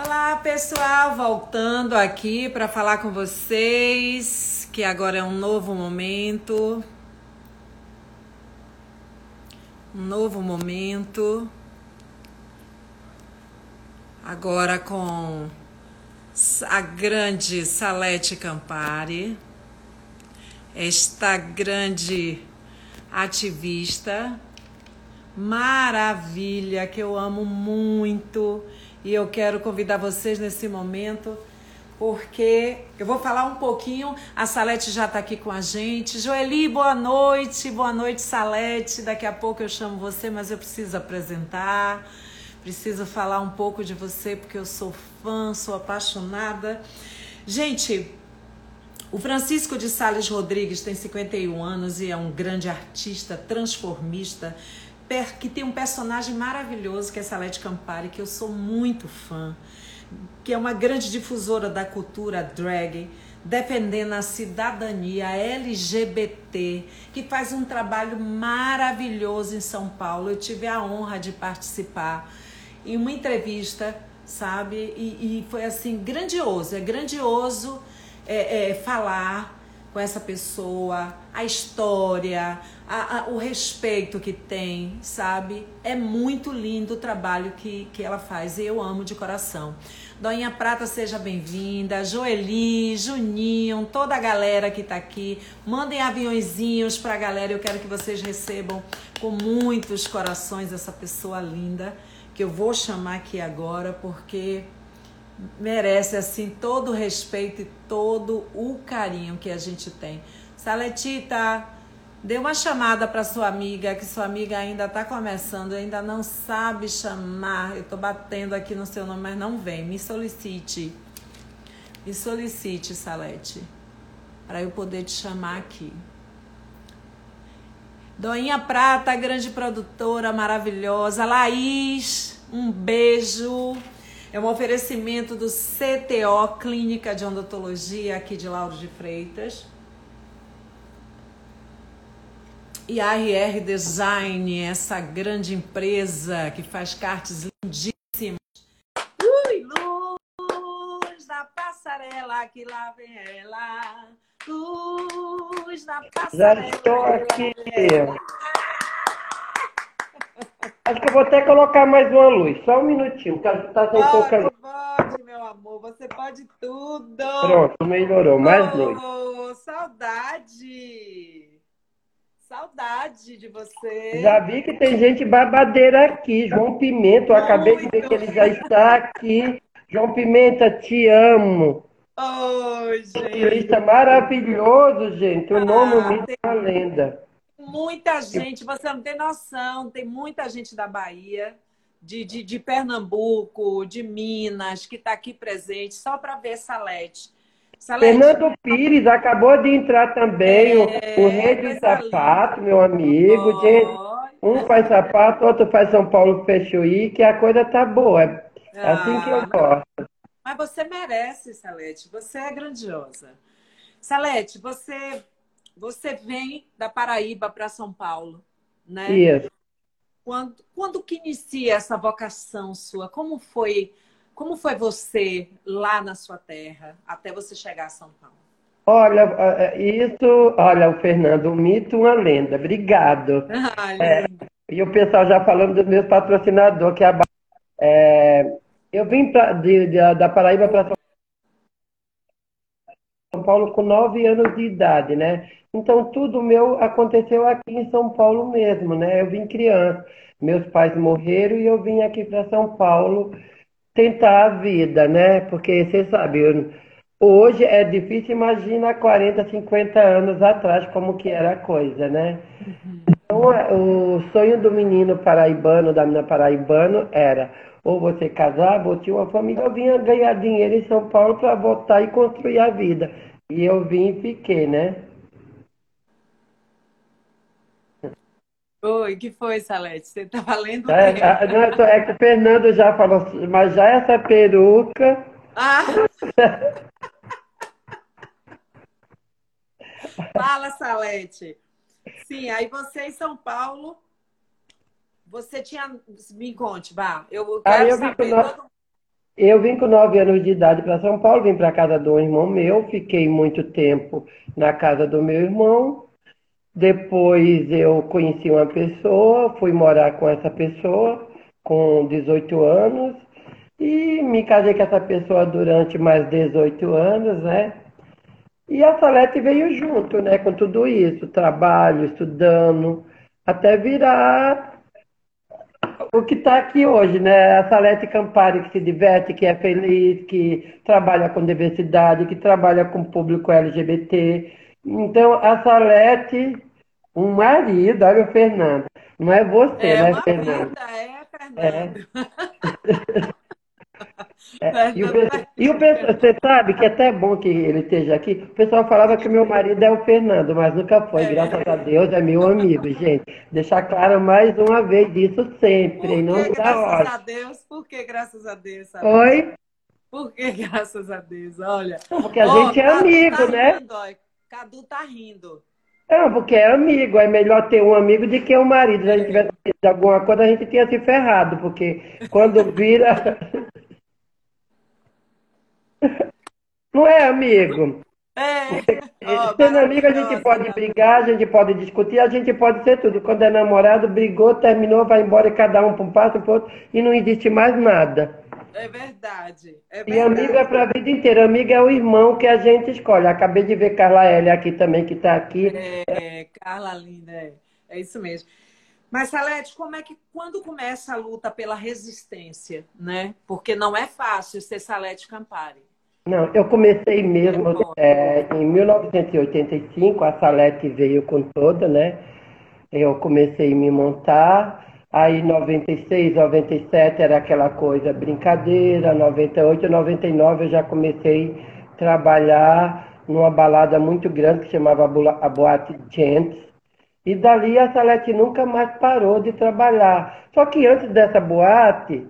Olá, pessoal, voltando aqui para falar com vocês, que agora é um novo momento. Um novo momento. Agora com a grande Salete Campari, esta grande ativista maravilha que eu amo muito e eu quero convidar vocês nesse momento porque eu vou falar um pouquinho. A Salete já está aqui com a gente. Joeli, boa noite. Boa noite, Salete. Daqui a pouco eu chamo você, mas eu preciso apresentar. Preciso falar um pouco de você, porque eu sou fã, sou apaixonada. Gente, o Francisco de Sales Rodrigues tem 51 anos e é um grande artista transformista que tem um personagem maravilhoso que é Salete Campari, que eu sou muito fã, que é uma grande difusora da cultura drag, defendendo a cidadania LGBT, que faz um trabalho maravilhoso em São Paulo. Eu tive a honra de participar em uma entrevista, sabe? E, e foi assim, grandioso, é grandioso é, é, falar com essa pessoa, a história, a, a, o respeito que tem, sabe? É muito lindo o trabalho que, que ela faz e eu amo de coração. Doinha Prata, seja bem-vinda. Joeli, Juninho, toda a galera que tá aqui. Mandem aviãozinhos pra galera. Eu quero que vocês recebam com muitos corações essa pessoa linda que eu vou chamar aqui agora porque merece assim todo o respeito e todo o carinho que a gente tem. Saletita, dê uma chamada para sua amiga, que sua amiga ainda está começando, ainda não sabe chamar. Eu estou batendo aqui no seu nome, mas não vem. Me solicite. Me solicite, Salete, para eu poder te chamar aqui. Doinha Prata, grande produtora maravilhosa. Laís, um beijo. É um oferecimento do CTO, Clínica de Odontologia, aqui de Lauro de Freitas. E a RR Design, essa grande empresa que faz cartes lindíssimas. Ui, luz na passarela, que lá vem ela. Luz na passarela. Já estou aqui. Acho que eu vou até colocar mais uma luz, só um minutinho, porque está sem pouca luz. Pode, meu amor, você pode tudo. Pronto, melhorou, mais oh, luz. Saudade! Saudade de você. Já vi que tem gente babadeira aqui. João Pimenta, eu acabei de ver que ele já está aqui. João Pimenta, te amo. Oi, gente. Turista maravilhoso, gente. O nome Ah, me é uma lenda. Muita gente, você não tem noção, tem muita gente da Bahia, de, de, de Pernambuco, de Minas, que está aqui presente, só para ver Salete. Salete, Fernando Pires acabou de entrar também, o- É, o, Rei do coisa Sapato, meu amigo. Gente, um faz sapato, outro faz São Paulo Fechoí, que a coisa tá boa. É assim que eu Ah, gosto. Mas você merece, Salete. Você é grandiosa. Salete, você você vem da Paraíba para São Paulo, né? Isso. Quando, quando que inicia essa vocação sua? Como foi, como foi você lá na sua terra até você chegar a São Paulo? Olha, isso, olha, o Fernando, um mito, uma lenda. Obrigado. Ah, É. E o pessoal já falando dos meus patrocinadores, que é a é, eu vim pra, de- de- da Paraíba para São Paulo com nove anos de idade, né? Então tudo meu aconteceu aqui em São Paulo mesmo, né? Eu vim criança, meus pais morreram e eu vim aqui para São Paulo tentar a vida, né? Porque você sabe, eu- hoje é difícil, imagina 40, 50 anos atrás como que era a coisa, né? Então, é, o sonho do menino paraibano, da menina paraibano, era ou você ou tinha uma família, eu vinha ganhar dinheiro em São Paulo para voltar e construir a vida. E eu vim e fiquei, né? Oi, que foi, Salete? Você tá valendo É, é, não, é só- é que o Fernando já falou, mas já essa peruca, Ah! Fala, Salete. Sim, aí você em São Paulo, você tinha. Me conte, vá. Eu quero eu vim saber. com no- todo- Eu vim com nove anos de idade para São Paulo, vim para a casa de um irmão meu, fiquei muito tempo na casa do meu irmão. Depois eu conheci uma pessoa, fui morar com essa pessoa com 18 anos e me casei com essa pessoa durante mais 18 anos, né? E a Salete veio junto, né, com tudo isso, trabalho, estudando, até virar o que está aqui hoje, né? A Salete Campari que se diverte, que é feliz, que trabalha com diversidade, que trabalha com público LGBT. Então, a Salete, um marido, olha o Fernando. Não é você, é né, Fernando? Vida, é, Fernando. É. É, e, o, e o pessoal, você sabe que é até bom que ele esteja aqui. O pessoal falava que meu marido é o Fernando, mas nunca foi. É. Graças a Deus é meu amigo, gente. Deixar claro mais uma vez disso sempre, em nome da Graças a Deus, por que graças a Deus? Sabe? Oi? Por que graças a Deus? Olha. Porque a oh, gente é Cadu amigo, tá né? Rindo, ó. Cadu tá rindo. Não, porque é amigo, é melhor ter um amigo do que um marido. Se a gente tivesse feito alguma coisa, a gente tinha se ferrado, porque quando vira. Não é, amigo? É. Oh, Sendo amigo, a gente pode brigar, a gente pode discutir, a gente pode ser tudo. Quando é namorado, brigou, terminou, vai embora e cada um para um passo para outro e não existe mais nada. É verdade. É verdade. E amigo é para a vida inteira. Amigo é o irmão que a gente escolhe. Acabei de ver Carla L aqui também, que está aqui. É, Carla linda, é. é isso mesmo. Mas, Salete, como é que quando começa a luta pela resistência, né? Porque não é fácil ser Salete Campari. Não, eu comecei mesmo é, em 1985, a Salete veio com toda, né? Eu comecei a me montar, aí 96, 97 era aquela coisa brincadeira, 98, 99 eu já comecei a trabalhar numa balada muito grande que chamava a Boate Gents, e dali a Salete nunca mais parou de trabalhar. Só que antes dessa boate,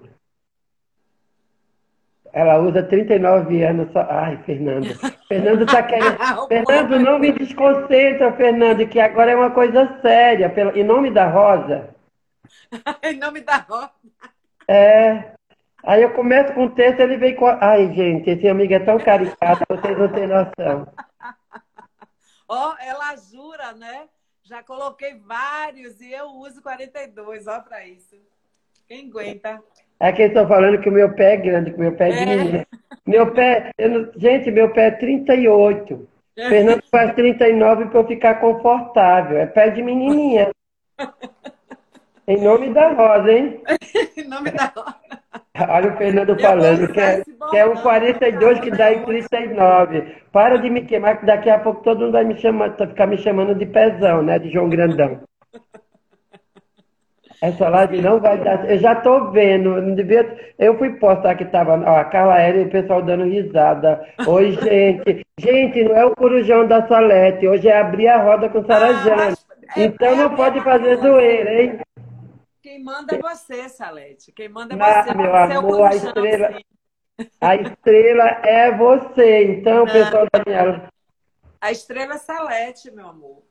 ela usa 39 anos só. Ai, Fernando. Fernando está querendo. Fernando, não me desconcentra, Fernando, que agora é uma coisa séria. Em nome da Rosa. em nome da Rosa. É. Aí eu começo com o texto, ele vem com. Ai, gente, esse amigo é tão caricato, vocês não têm noção. Ó, oh, ela jura, né? Já coloquei vários e eu uso 42, ó, para isso. Quem aguenta? Aqui estão falando que o meu pé é grande, que o meu pé é, é. Meu pé, não, gente, meu pé é 38. É. Fernando faz 39 para eu ficar confortável. É pé de menininha. em nome da Rosa, hein? em nome da Rosa. Olha o Fernando falando que é, que é um 42 que dá em 39. Para de me queimar, que daqui a pouco todo mundo vai me chamar, ficar me chamando de pezão, né? De João Grandão. Essa live não vai dar. Eu já tô vendo. Não devia... Eu fui postar que tava. Ó, a Carla Aérea e o pessoal dando risada. Oi, gente. gente, não é o corujão da Salete. Hoje é abrir a roda com Sarajane. Ah, é, então é, não é, pode fazer zoeira, hein? Quem manda é você, Salete. Quem manda é ah, você. meu você amor, é a estrela. A estrela é você. Então, não. pessoal da minha. A estrela é Salete, meu amor.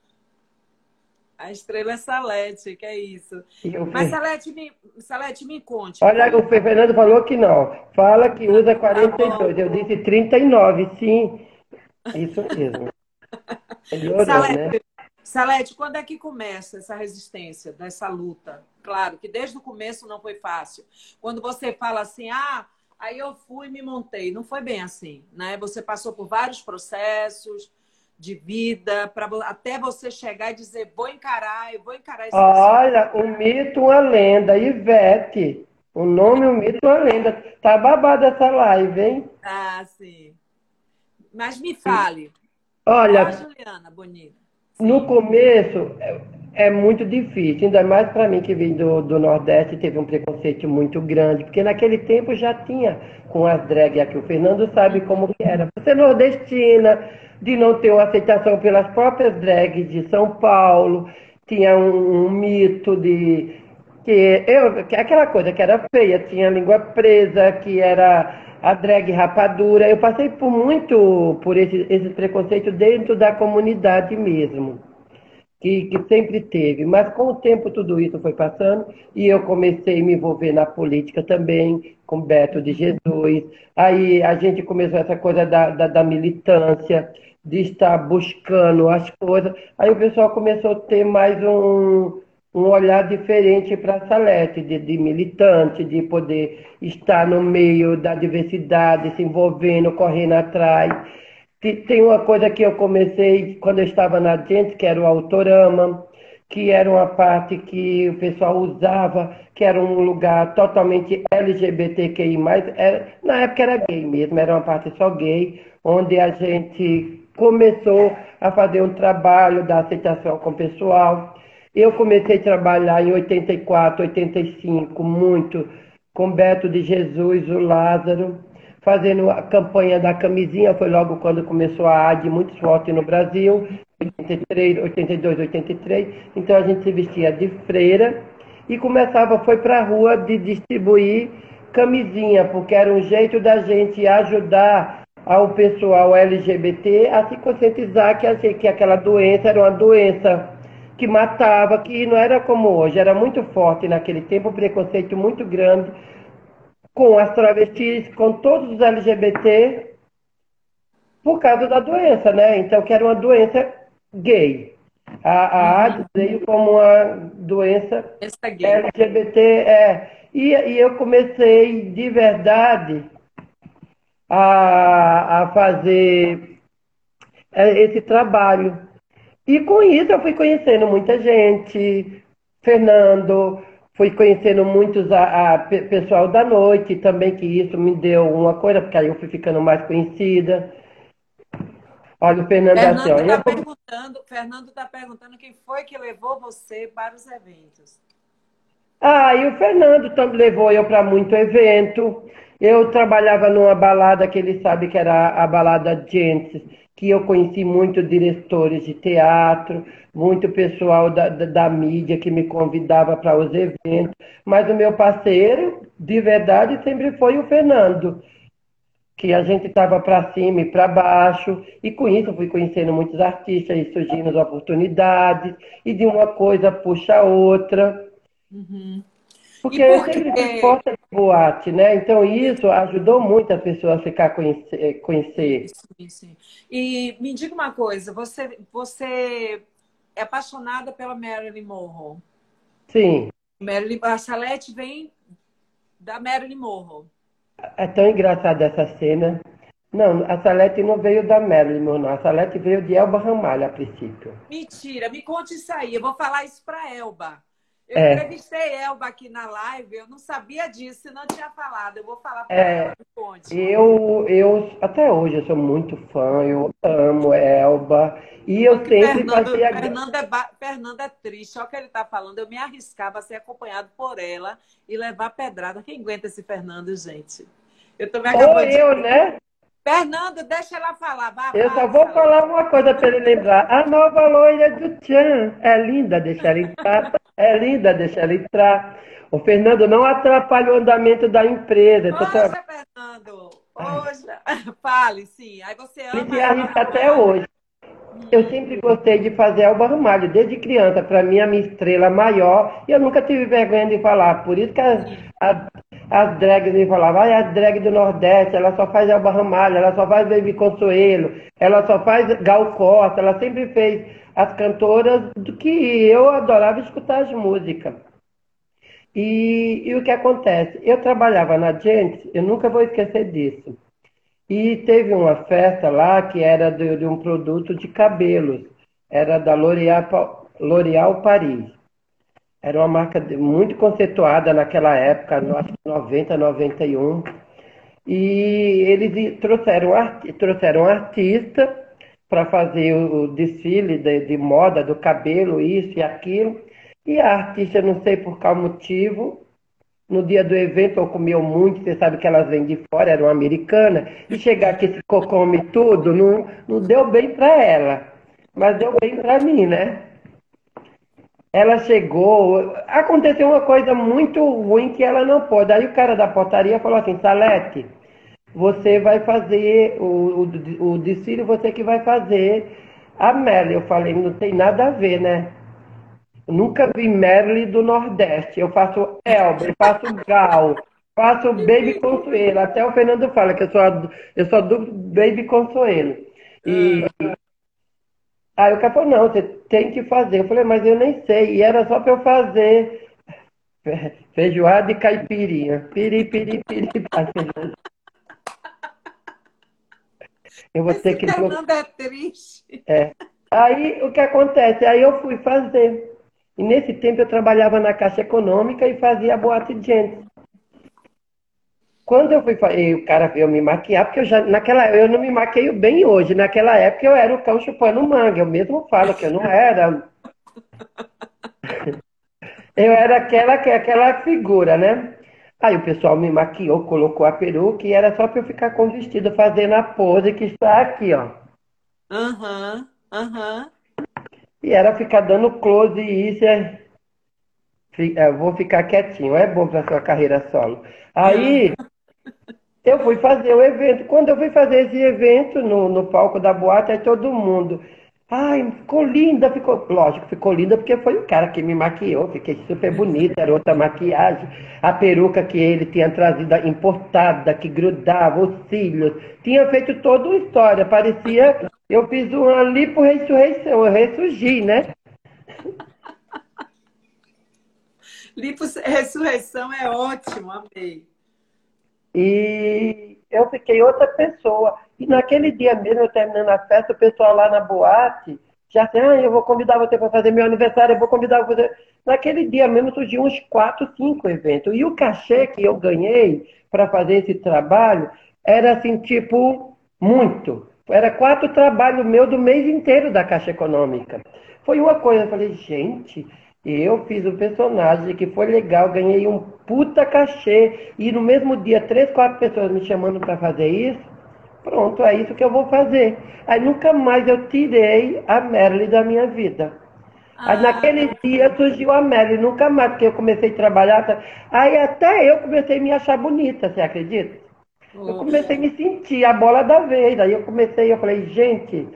A estrela é Salete, que é isso. Mas Salete me, Salete, me conte. Olha, o Fernando falou que não. Fala que usa 42. Tá eu disse 39, sim. Isso mesmo. Melhorou, Salete, né? Salete, quando é que começa essa resistência, dessa luta? Claro que desde o começo não foi fácil. Quando você fala assim, ah, aí eu fui e me montei. Não foi bem assim, né? Você passou por vários processos, de vida, para até você chegar e dizer, vou encarar, eu vou encarar esse Olha, um mito, uma lenda, Ivete. O nome, um mito, uma lenda. Tá babada essa live, hein? Ah, sim. Mas me fale. Olha, Juliana, bonita. No começo é, muito difícil, ainda mais para mim que vim do, do Nordeste, teve um preconceito muito grande, porque naquele tempo já tinha com as drag aqui. O Fernando sabe como que era. Você é nordestina, de não ter uma aceitação pelas próprias drags de São Paulo, tinha um, um mito de que eu, que aquela coisa que era feia, tinha língua presa, que era a drag rapadura. Eu passei por muito por esse, esse preconceito dentro da comunidade mesmo. Que, que, sempre teve. Mas com o tempo tudo isso foi passando e eu comecei a me envolver na política também, com Beto de Jesus. Aí a gente começou essa coisa da, da, da militância, de estar buscando as coisas. Aí o pessoal começou a ter mais um, um olhar diferente para a Salete, de, de, militante, de poder estar no meio da diversidade, se envolvendo, correndo atrás. Tem uma coisa que eu comecei quando eu estava na gente, que era o Autorama, que era uma parte que o pessoal usava, que era um lugar totalmente LGBTQI+, era, na época era gay mesmo, era uma parte só gay, onde a gente começou a fazer um trabalho da aceitação com o pessoal. Eu comecei a trabalhar em 84, 85, muito com Beto de Jesus, o Lázaro, fazendo a campanha da camisinha, foi logo quando começou a AD muito forte no Brasil, 83, 82, 83. Então a gente se vestia de freira e começava, foi para a rua de distribuir camisinha, porque era um jeito da gente ajudar ao pessoal LGBT a se conscientizar que, que aquela doença era uma doença que matava, que não era como hoje, era muito forte naquele tempo, um preconceito muito grande com as travestis, com todos os LGBT, por causa da doença, né? Então, que era uma doença gay. A, a AIDS veio como uma doença LGBT. É. E, e eu comecei de verdade a, a fazer é, esse trabalho. E com isso eu fui conhecendo muita gente, Fernando, fui conhecendo muitos a, a, pessoal da noite também, que isso me deu uma coisa, porque aí eu fui ficando mais conhecida. Olha, o Fernando, Fernando assim, está perguntando, Fernando está perguntando quem foi que levou você para os eventos. Ah, e o Fernando também levou eu para muito evento. Eu trabalhava numa balada que ele sabe que era a balada Gentes, que eu conheci muito diretores de teatro, muito pessoal da, da, da mídia que me convidava para os eventos. Mas o meu parceiro, de verdade, sempre foi o Fernando que a gente estava para cima e para baixo, e com isso eu fui conhecendo muitos artistas e surgindo as oportunidades, e de uma coisa puxa a outra. Uhum. Porque eu sempre fui porta de boate, né? Então isso ajudou muito as pessoas a ficar conhecer. Eh, conhecer. Sim, sim. E me diga uma coisa, você, você é apaixonada pela Marilyn Monroe? Sim. Marilyn, a Salete vem da Marilyn Monroe. É tão engraçada essa cena. Não, a Salete não veio da Marilyn Monroe, a Salete veio de Elba Ramalho a princípio. Mentira, me conte isso aí. Eu vou falar isso para Elba. Eu é. entrevistei Elba aqui na live, eu não sabia disso, não tinha falado. Eu vou falar para é. ela, conte. Eu, eu, até hoje, eu sou muito fã, eu amo Elba. E eu Porque sempre Fernando, fazia... Fernando é, Fernando é triste, olha o que ele está falando. Eu me arriscava a ser acompanhado por ela e levar pedrada. Quem aguenta esse Fernando, gente? Eu tô me Ou eu, de... né? Fernando, deixa ela falar. Vá, eu só vou falar uma coisa para ele lembrar. A nova loira do Tchan. É linda, deixa ela entrar. É linda, deixa ela entrar. O Fernando não atrapalha o andamento da empresa. Poxa. Fernando. Poxa. Fale, sim. Aí você ama. Arrisca até hoje. Eu sempre gostei de fazer Alba Ramalho, desde criança. Para mim, a minha estrela maior. E eu nunca tive vergonha de falar. Por isso que as, as drags me falavam, ah, a drag do Nordeste, ela só faz Alba Ramalho, ela só faz Baby Consuelo, ela só faz Gal Costa, ela sempre fez as cantoras do que eu adorava escutar as músicas. E, e o que acontece? Eu trabalhava na Gente, eu nunca vou esquecer disso. E teve uma festa lá que era de, de um produto de cabelos, era da L'Oréal Paris. Era uma marca muito conceituada naquela época, acho que 90, 91. E eles trouxeram, trouxeram um artista para fazer o desfile de, de, moda do cabelo, isso e aquilo. E a artista, não sei por qual motivo, no dia do evento ou comeu muito, você sabe que elas vêm de fora, era uma americana, e chegar aqui se come tudo, não, não deu bem para ela, mas deu bem para mim, né? Ela chegou, aconteceu uma coisa muito ruim que ela não pôde. Aí o cara da portaria falou assim, Salete, você vai fazer o, o, o desfile, você que vai fazer a Melly. Eu falei, não tem nada a ver, né? nunca vi Merle do Nordeste. Eu faço Elba, eu faço Gal. Faço Baby Consuelo. Até o Fernando fala que eu sou, eu sou do Baby Consuelo. E ah. Aí o cara falou, não, você tem que fazer. Eu falei, mas eu nem sei. E era só para eu fazer feijoada e caipirinha. Piri, piri, piri. Eu vou Esse ter que. Fernando é triste. É. Aí o que acontece? Aí eu fui fazer. E nesse tempo eu trabalhava na Caixa Econômica e fazia boate de gente. Quando eu fui fazer, o cara veio me maquiar, porque eu já, naquela eu não me maqueio bem hoje. Naquela época eu era o cão chupando manga. Eu mesmo falo que eu não era. eu era aquela, aquela figura, né? Aí o pessoal me maquiou, colocou a peruca e era só para eu ficar com o vestido fazendo a pose que está aqui, ó. Aham, uhum, aham. Uhum. E era ficar dando close e isso é. Eu vou ficar quietinho, é bom para sua carreira solo. Aí eu fui fazer o evento. Quando eu fui fazer esse evento no, no palco da boate, aí todo mundo. Ai, ficou linda, ficou. Lógico, ficou linda porque foi o cara que me maquiou, fiquei super bonita, era outra maquiagem. A peruca que ele tinha trazido importada, que grudava os cílios, tinha feito toda uma história. Parecia. Eu fiz uma lipo ressurreição, eu ressurgi, né? lipo ressurreição é ótimo, amei. E eu fiquei outra pessoa. E naquele dia mesmo, eu terminando a festa, o pessoal lá na boate já assim, ah, eu vou convidar você para fazer meu aniversário, eu vou convidar você. Naquele dia mesmo surgiu uns quatro, cinco eventos. E o cachê que eu ganhei para fazer esse trabalho era assim, tipo, muito. Era quatro trabalhos meu do mês inteiro da Caixa Econômica. Foi uma coisa, eu falei, gente, eu fiz um personagem que foi legal, ganhei um puta cachê. E no mesmo dia, três, quatro pessoas me chamando para fazer isso. Pronto, é isso que eu vou fazer. Aí nunca mais eu tirei a Merle da minha vida. Ah. Aí naquele dia surgiu a Merle, nunca mais, porque eu comecei a trabalhar. Aí até eu comecei a me achar bonita, você acredita? Eu comecei a me sentir a bola da vez. Aí eu comecei, eu falei, gente,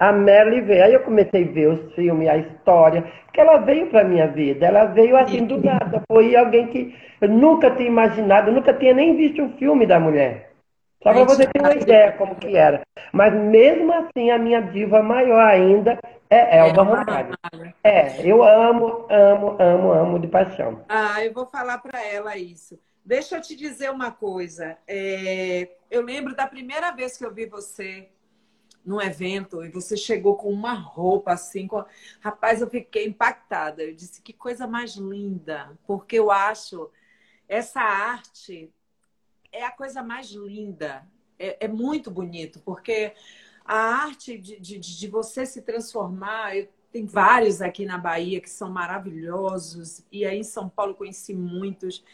a Merle veio. Aí eu comecei a ver os filmes, a história, porque ela veio para minha vida. Ela veio assim do nada. Foi alguém que eu nunca tinha imaginado, nunca tinha nem visto um filme da mulher. Só para você ter uma ideia como que era. Mas mesmo assim, a minha diva maior ainda é Elba Ramalho. É, eu amo, amo, amo, amo de paixão. Ah, eu vou falar para ela isso. Deixa eu te dizer uma coisa. É, eu lembro da primeira vez que eu vi você num evento e você chegou com uma roupa assim. Com... Rapaz, eu fiquei impactada. Eu disse que coisa mais linda, porque eu acho essa arte é a coisa mais linda. É, é muito bonito, porque a arte de, de, de você se transformar. Eu, tem vários aqui na Bahia que são maravilhosos, e aí em São Paulo conheci muitos.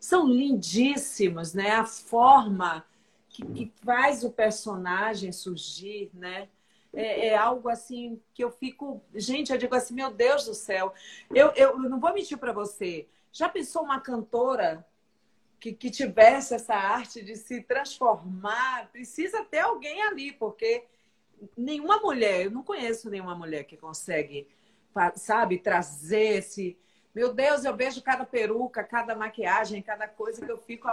São lindíssimos, né? A forma que, que faz o personagem surgir, né? É, é, algo assim que eu fico. Gente, eu digo assim, meu Deus do céu. Eu, eu, eu não vou mentir para você. Já pensou uma cantora que, que tivesse essa arte de se transformar, precisa ter alguém ali, porque nenhuma mulher, eu não conheço nenhuma mulher que consegue, sabe, trazer esse. Meu Deus, eu vejo cada peruca, cada maquiagem, cada coisa que eu fico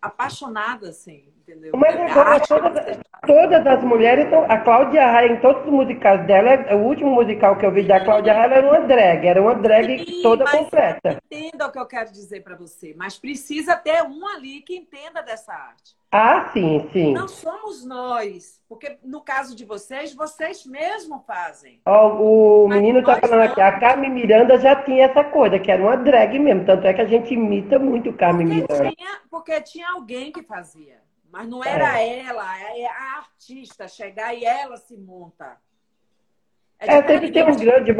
apaixonada, assim, entendeu? Mas agora todas, todas as mulheres, a Cláudia Raia, em todos os musicais dela, o último musical que eu vi da Cláudia Raia era uma drag, era uma drag Sim, toda completa. Entenda o que eu quero dizer para você, mas precisa ter um ali que entenda dessa arte. Ah, sim, sim. Não somos nós, porque no caso de vocês, vocês mesmo fazem. Oh, o Mas menino está falando não. aqui, a Carmen Miranda já tinha essa coisa, que era uma drag mesmo, tanto é que a gente imita muito Carmen porque Miranda. Tinha, porque tinha alguém que fazia, mas não era é. ela, é a artista chegar e ela se monta. É, é sempre tem um grande.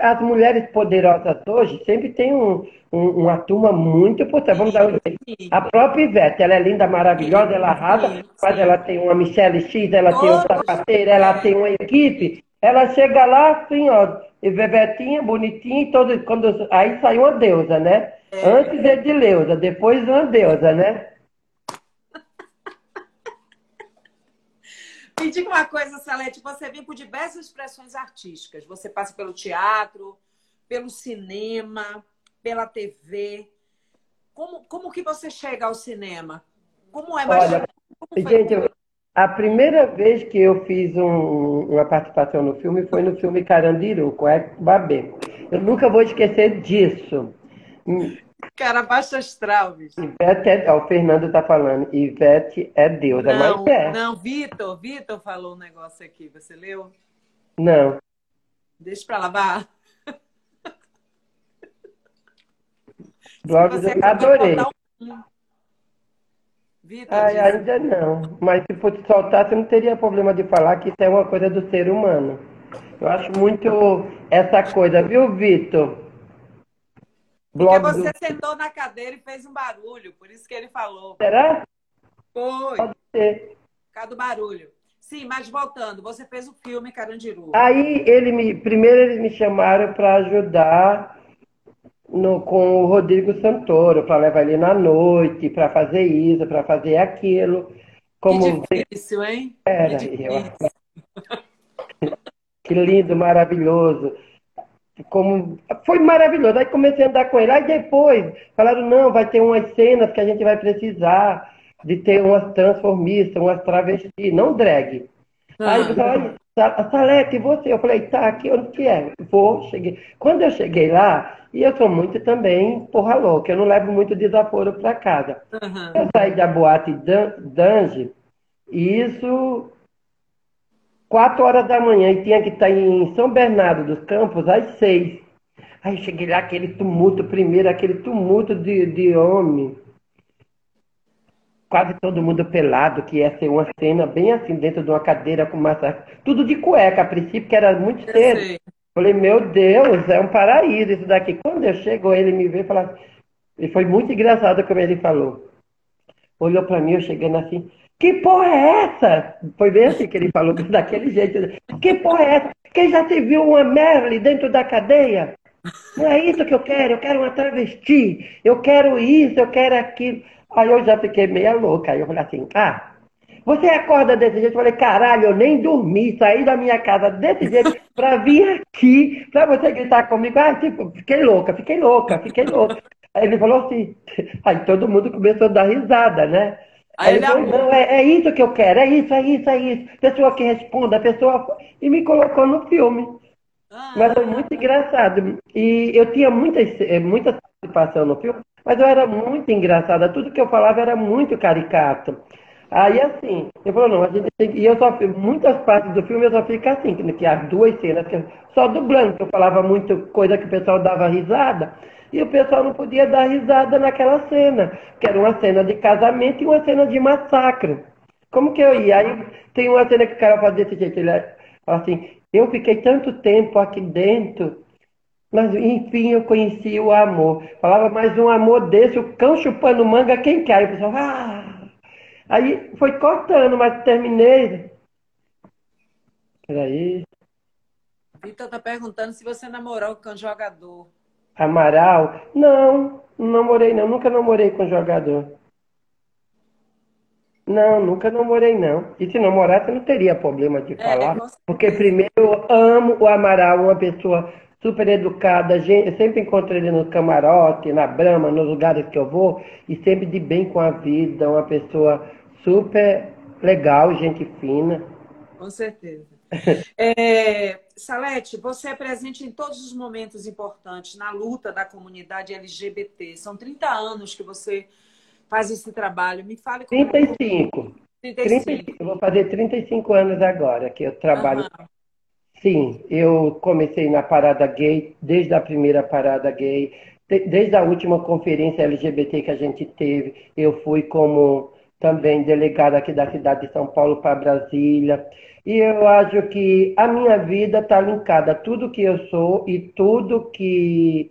As mulheres poderosas hoje sempre tem um, um, uma turma muito importante. Vamos dar um exemplo. A própria Ivete, ela é linda, maravilhosa, ela arrasa, mas ela tem uma Michelle X, ela tem um sapateiro, ela tem uma equipe. Ela chega lá assim, ó, e Vevetinha, bonitinha, e todo, quando, aí sai uma deusa, né? É. Antes é de Leusa, depois uma deusa, né? Me diga uma coisa, Salete, você vem por diversas expressões artísticas. Você passa pelo teatro, pelo cinema, pela TV. como, como que você chega ao cinema? Como é mais Olha, gente, a primeira vez que eu fiz um, uma participação no filme foi no filme Carandiru, com Hector Babê. Eu nunca vou esquecer disso. Cara, baixa astral, bicho. Ivete é, ó, o Fernando tá falando, Ivete é deusa, não, mas é. Não, Vitor, Vitor falou um negócio aqui, você leu? Não. Deixa pra lavar. Blogs eu adorei. Um... Vitor, Ai, ainda não. Mas se fosse soltar, você não teria problema de falar que isso é uma coisa do ser humano. Eu acho muito essa coisa, viu, Vitor? Porque você do... sentou na cadeira e fez um barulho, por isso que ele falou. Será? Foi. Pode ser. Por causa do barulho. Sim, mas voltando, você fez o filme Carandiru. Aí ele me, primeiro eles me chamaram para ajudar no, com o Rodrigo Santoro, para levar ele na noite, para fazer isso, para fazer aquilo. Como que difícil, hein? Era, que, eu... que lindo, maravilhoso. Como... Foi maravilhoso. Aí comecei a andar com ele. Aí depois falaram, não, vai ter umas cenas que a gente vai precisar de ter umas transformistas, umas travestis, não drag. Ah. Aí eu falei, Salete, e você? Eu falei, tá, aqui onde que é? Vou, cheguei. Quando eu cheguei lá, e eu sou muito também porra louca, eu não levo muito desaforo para casa. Uhum. Eu saí da boate Dange, e isso quatro horas da manhã, e tinha que estar em São Bernardo dos Campos às seis. Aí cheguei lá, aquele tumulto primeiro, aquele tumulto de, de homem quase todo mundo pelado, que ia ser uma cena bem assim, dentro de uma cadeira com massa. Tudo de cueca, a princípio, que era muito cedo. Falei, meu Deus, é um paraíso isso daqui. Quando eu chego, ele me veio e falou e foi muito engraçado como ele falou. Olhou para mim, eu chegando assim, que porra é essa? Foi bem assim que ele falou, daquele jeito. Que porra é essa? Quem já te viu uma Merle dentro da cadeia? Não é isso que eu quero, eu quero uma travesti, eu quero isso, eu quero aquilo. Aí eu já fiquei meia louca. Aí eu falei assim, ah, você acorda desse jeito? Eu falei, caralho, eu nem dormi, saí da minha casa desse jeito pra vir aqui, pra você gritar comigo. Ah, tipo, fiquei louca, fiquei louca, fiquei louca. Aí ele falou assim, aí todo mundo começou a dar risada, né? Aí, aí ele falou, não, é, é, isso que eu quero, é isso, é isso, é isso. Pessoa que responda, a pessoa. E me colocou no filme. Ah, Mas foi muito engraçado. E eu tinha muita, eh, muita participação no filme, mas eu era muito engraçada. Tudo que eu falava era muito caricato. Aí assim, eu falou, não, a gente tem que. E eu só muitas partes do filme eu só fico assim, que as duas cenas, só dublando, que eu falava muito coisa que o pessoal dava risada, e o pessoal não podia dar risada naquela cena, que era uma cena de casamento e uma cena de massacre. Como que eu ia? Aí tem uma cena que o cara faz desse jeito, ele fala assim, eu fiquei tanto tempo aqui dentro mas, enfim, eu conheci o amor. Falava, mais um amor desse, o cão chupando manga, quem quer? Aí o pessoal, ah! Aí foi cortando, mas terminei. Peraí. Vitor tá perguntando se você namorou com jogador. Amaral? Não, não namorei não, nunca namorei com jogador. Não, nunca namorei não. E se namorasse, não teria problema de é, falar. Porque primeiro eu amo o Amaral, uma pessoa super educada, eu sempre encontro ele no camarote, na brama, nos lugares que eu vou, e sempre de bem com a vida, uma pessoa super legal, gente fina. Com certeza. É, Salete, você é presente em todos os momentos importantes na luta da comunidade LGBT. São 30 anos que você faz esse trabalho. Me fale como 35. 35. 35. Eu vou fazer 35 anos agora que eu trabalho uhum. Sim, eu comecei na parada gay, desde a primeira parada gay, desde a última conferência LGBT que a gente teve, eu fui como também delegada aqui da cidade de São Paulo para Brasília. E eu acho que a minha vida está linkada, tudo que eu sou e tudo que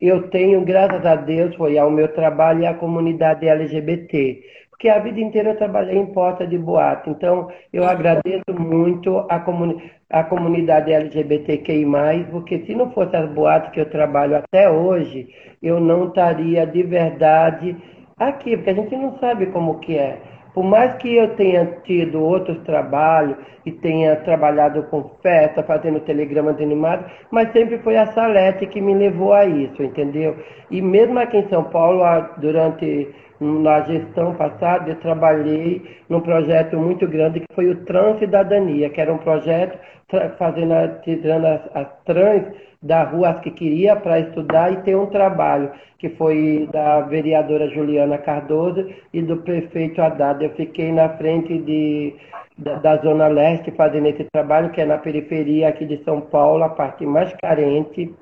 eu tenho, graças a Deus, foi ao meu trabalho e à comunidade LGBT porque a vida inteira eu trabalhei em porta de boate. Então, eu agradeço muito a, comuni a comunidade LGBTQI, porque se não fosse as boates que eu trabalho até hoje, eu não estaria de verdade aqui, porque a gente não sabe como que é. Por mais que eu tenha tido outros trabalhos e tenha trabalhado com festa, fazendo telegramas animados, mas sempre foi a Salete que me levou a isso, entendeu? E mesmo aqui em São Paulo, durante na gestão passada, eu trabalhei num projeto muito grande que foi o Transcidadania, que era um projeto fazendo, tirando as, as trans da rua que queria para estudar e ter um trabalho, que foi da vereadora Juliana Cardoso e do prefeito Haddad. Eu fiquei na frente de, da, da Zona Leste fazendo esse trabalho, que é na periferia aqui de São Paulo, a parte mais carente.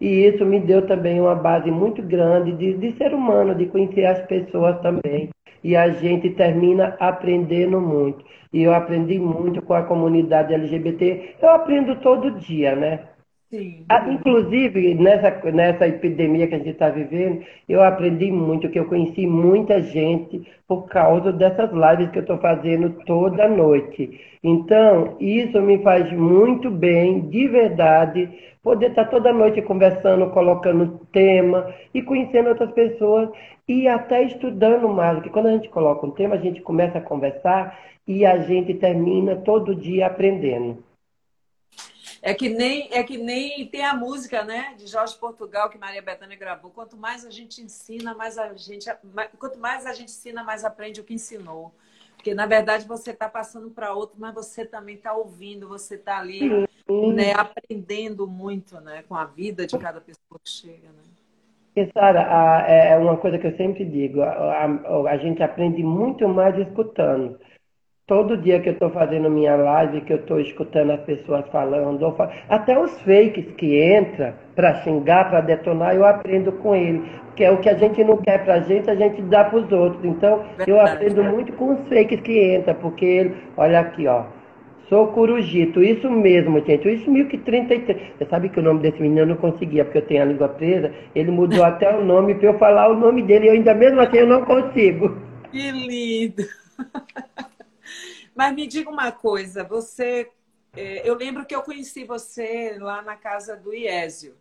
E isso me deu também uma base muito grande de, de ser humano, de conhecer as pessoas também. E a gente termina aprendendo muito. E eu aprendi muito com a comunidade LGBT. Eu aprendo todo dia, né? Sim. Ah, inclusive, nessa, nessa epidemia que a gente está vivendo, eu aprendi muito, que eu conheci muita gente por causa dessas lives que eu estou fazendo toda noite. Então, isso me faz muito bem, de verdade, poder estar tá toda noite conversando, colocando tema e conhecendo outras pessoas e até estudando mais. Porque quando a gente coloca um tema, a gente começa a conversar e a gente termina todo dia aprendendo. É que nem é que nem tem a música, né, de Jorge Portugal que Maria Bethânia gravou. Quanto mais a gente ensina, mais a gente quanto mais a gente ensina, mais aprende o que ensinou. Porque na verdade você está passando para outro, mas você também está ouvindo, você está ali, né, aprendendo muito, né, com a vida de cada pessoa que chega, né? E, Sara, é uma coisa que eu sempre digo, a, a, a gente aprende muito mais escutando. Todo dia que eu estou fazendo minha live, que eu estou escutando as pessoas falando, até os fakes que entram para xingar, para detonar, eu aprendo com ele. Que é o que a gente não quer para a gente, a gente dá para os outros. Então, Verdade, eu aprendo muito com os fakes que entram, porque ele, olha aqui, ó. Sou Curujito, isso mesmo, gente. Isso 1033. Você sabe que o nome desse menino eu não conseguia, porque eu tenho a língua presa. Ele mudou até o nome para eu falar o nome dele. Eu ainda mesmo assim eu não consigo. Que lindo! Mas me diga uma coisa, você, é, eu lembro que eu conheci você lá na casa do Iésio,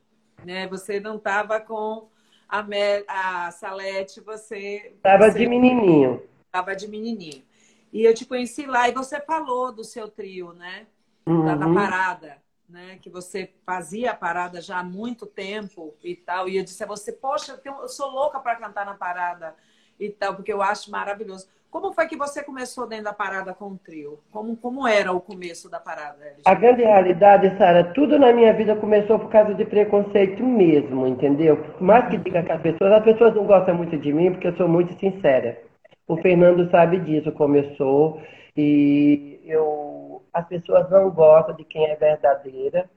né? Você não estava com a, Mel, a Salete, você estava de menininho. Estava de menininho. E eu te conheci lá e você falou do seu trio, né? Uhum. Da, da parada. Né, que você fazia a parada já há muito tempo e tal. E eu disse a você, poxa, eu sou louca para cantar na parada e tal, porque eu acho maravilhoso. Como foi que você começou dentro da parada com o trio? Como, como era o começo da parada? A grande realidade, Sara, tudo na minha vida começou por causa de preconceito mesmo, entendeu? Mais que diga que as pessoas, as pessoas não gostam muito de mim porque eu sou muito sincera. O Fernando sabe disso, começou e eu, as pessoas não gostam de quem é verdadeira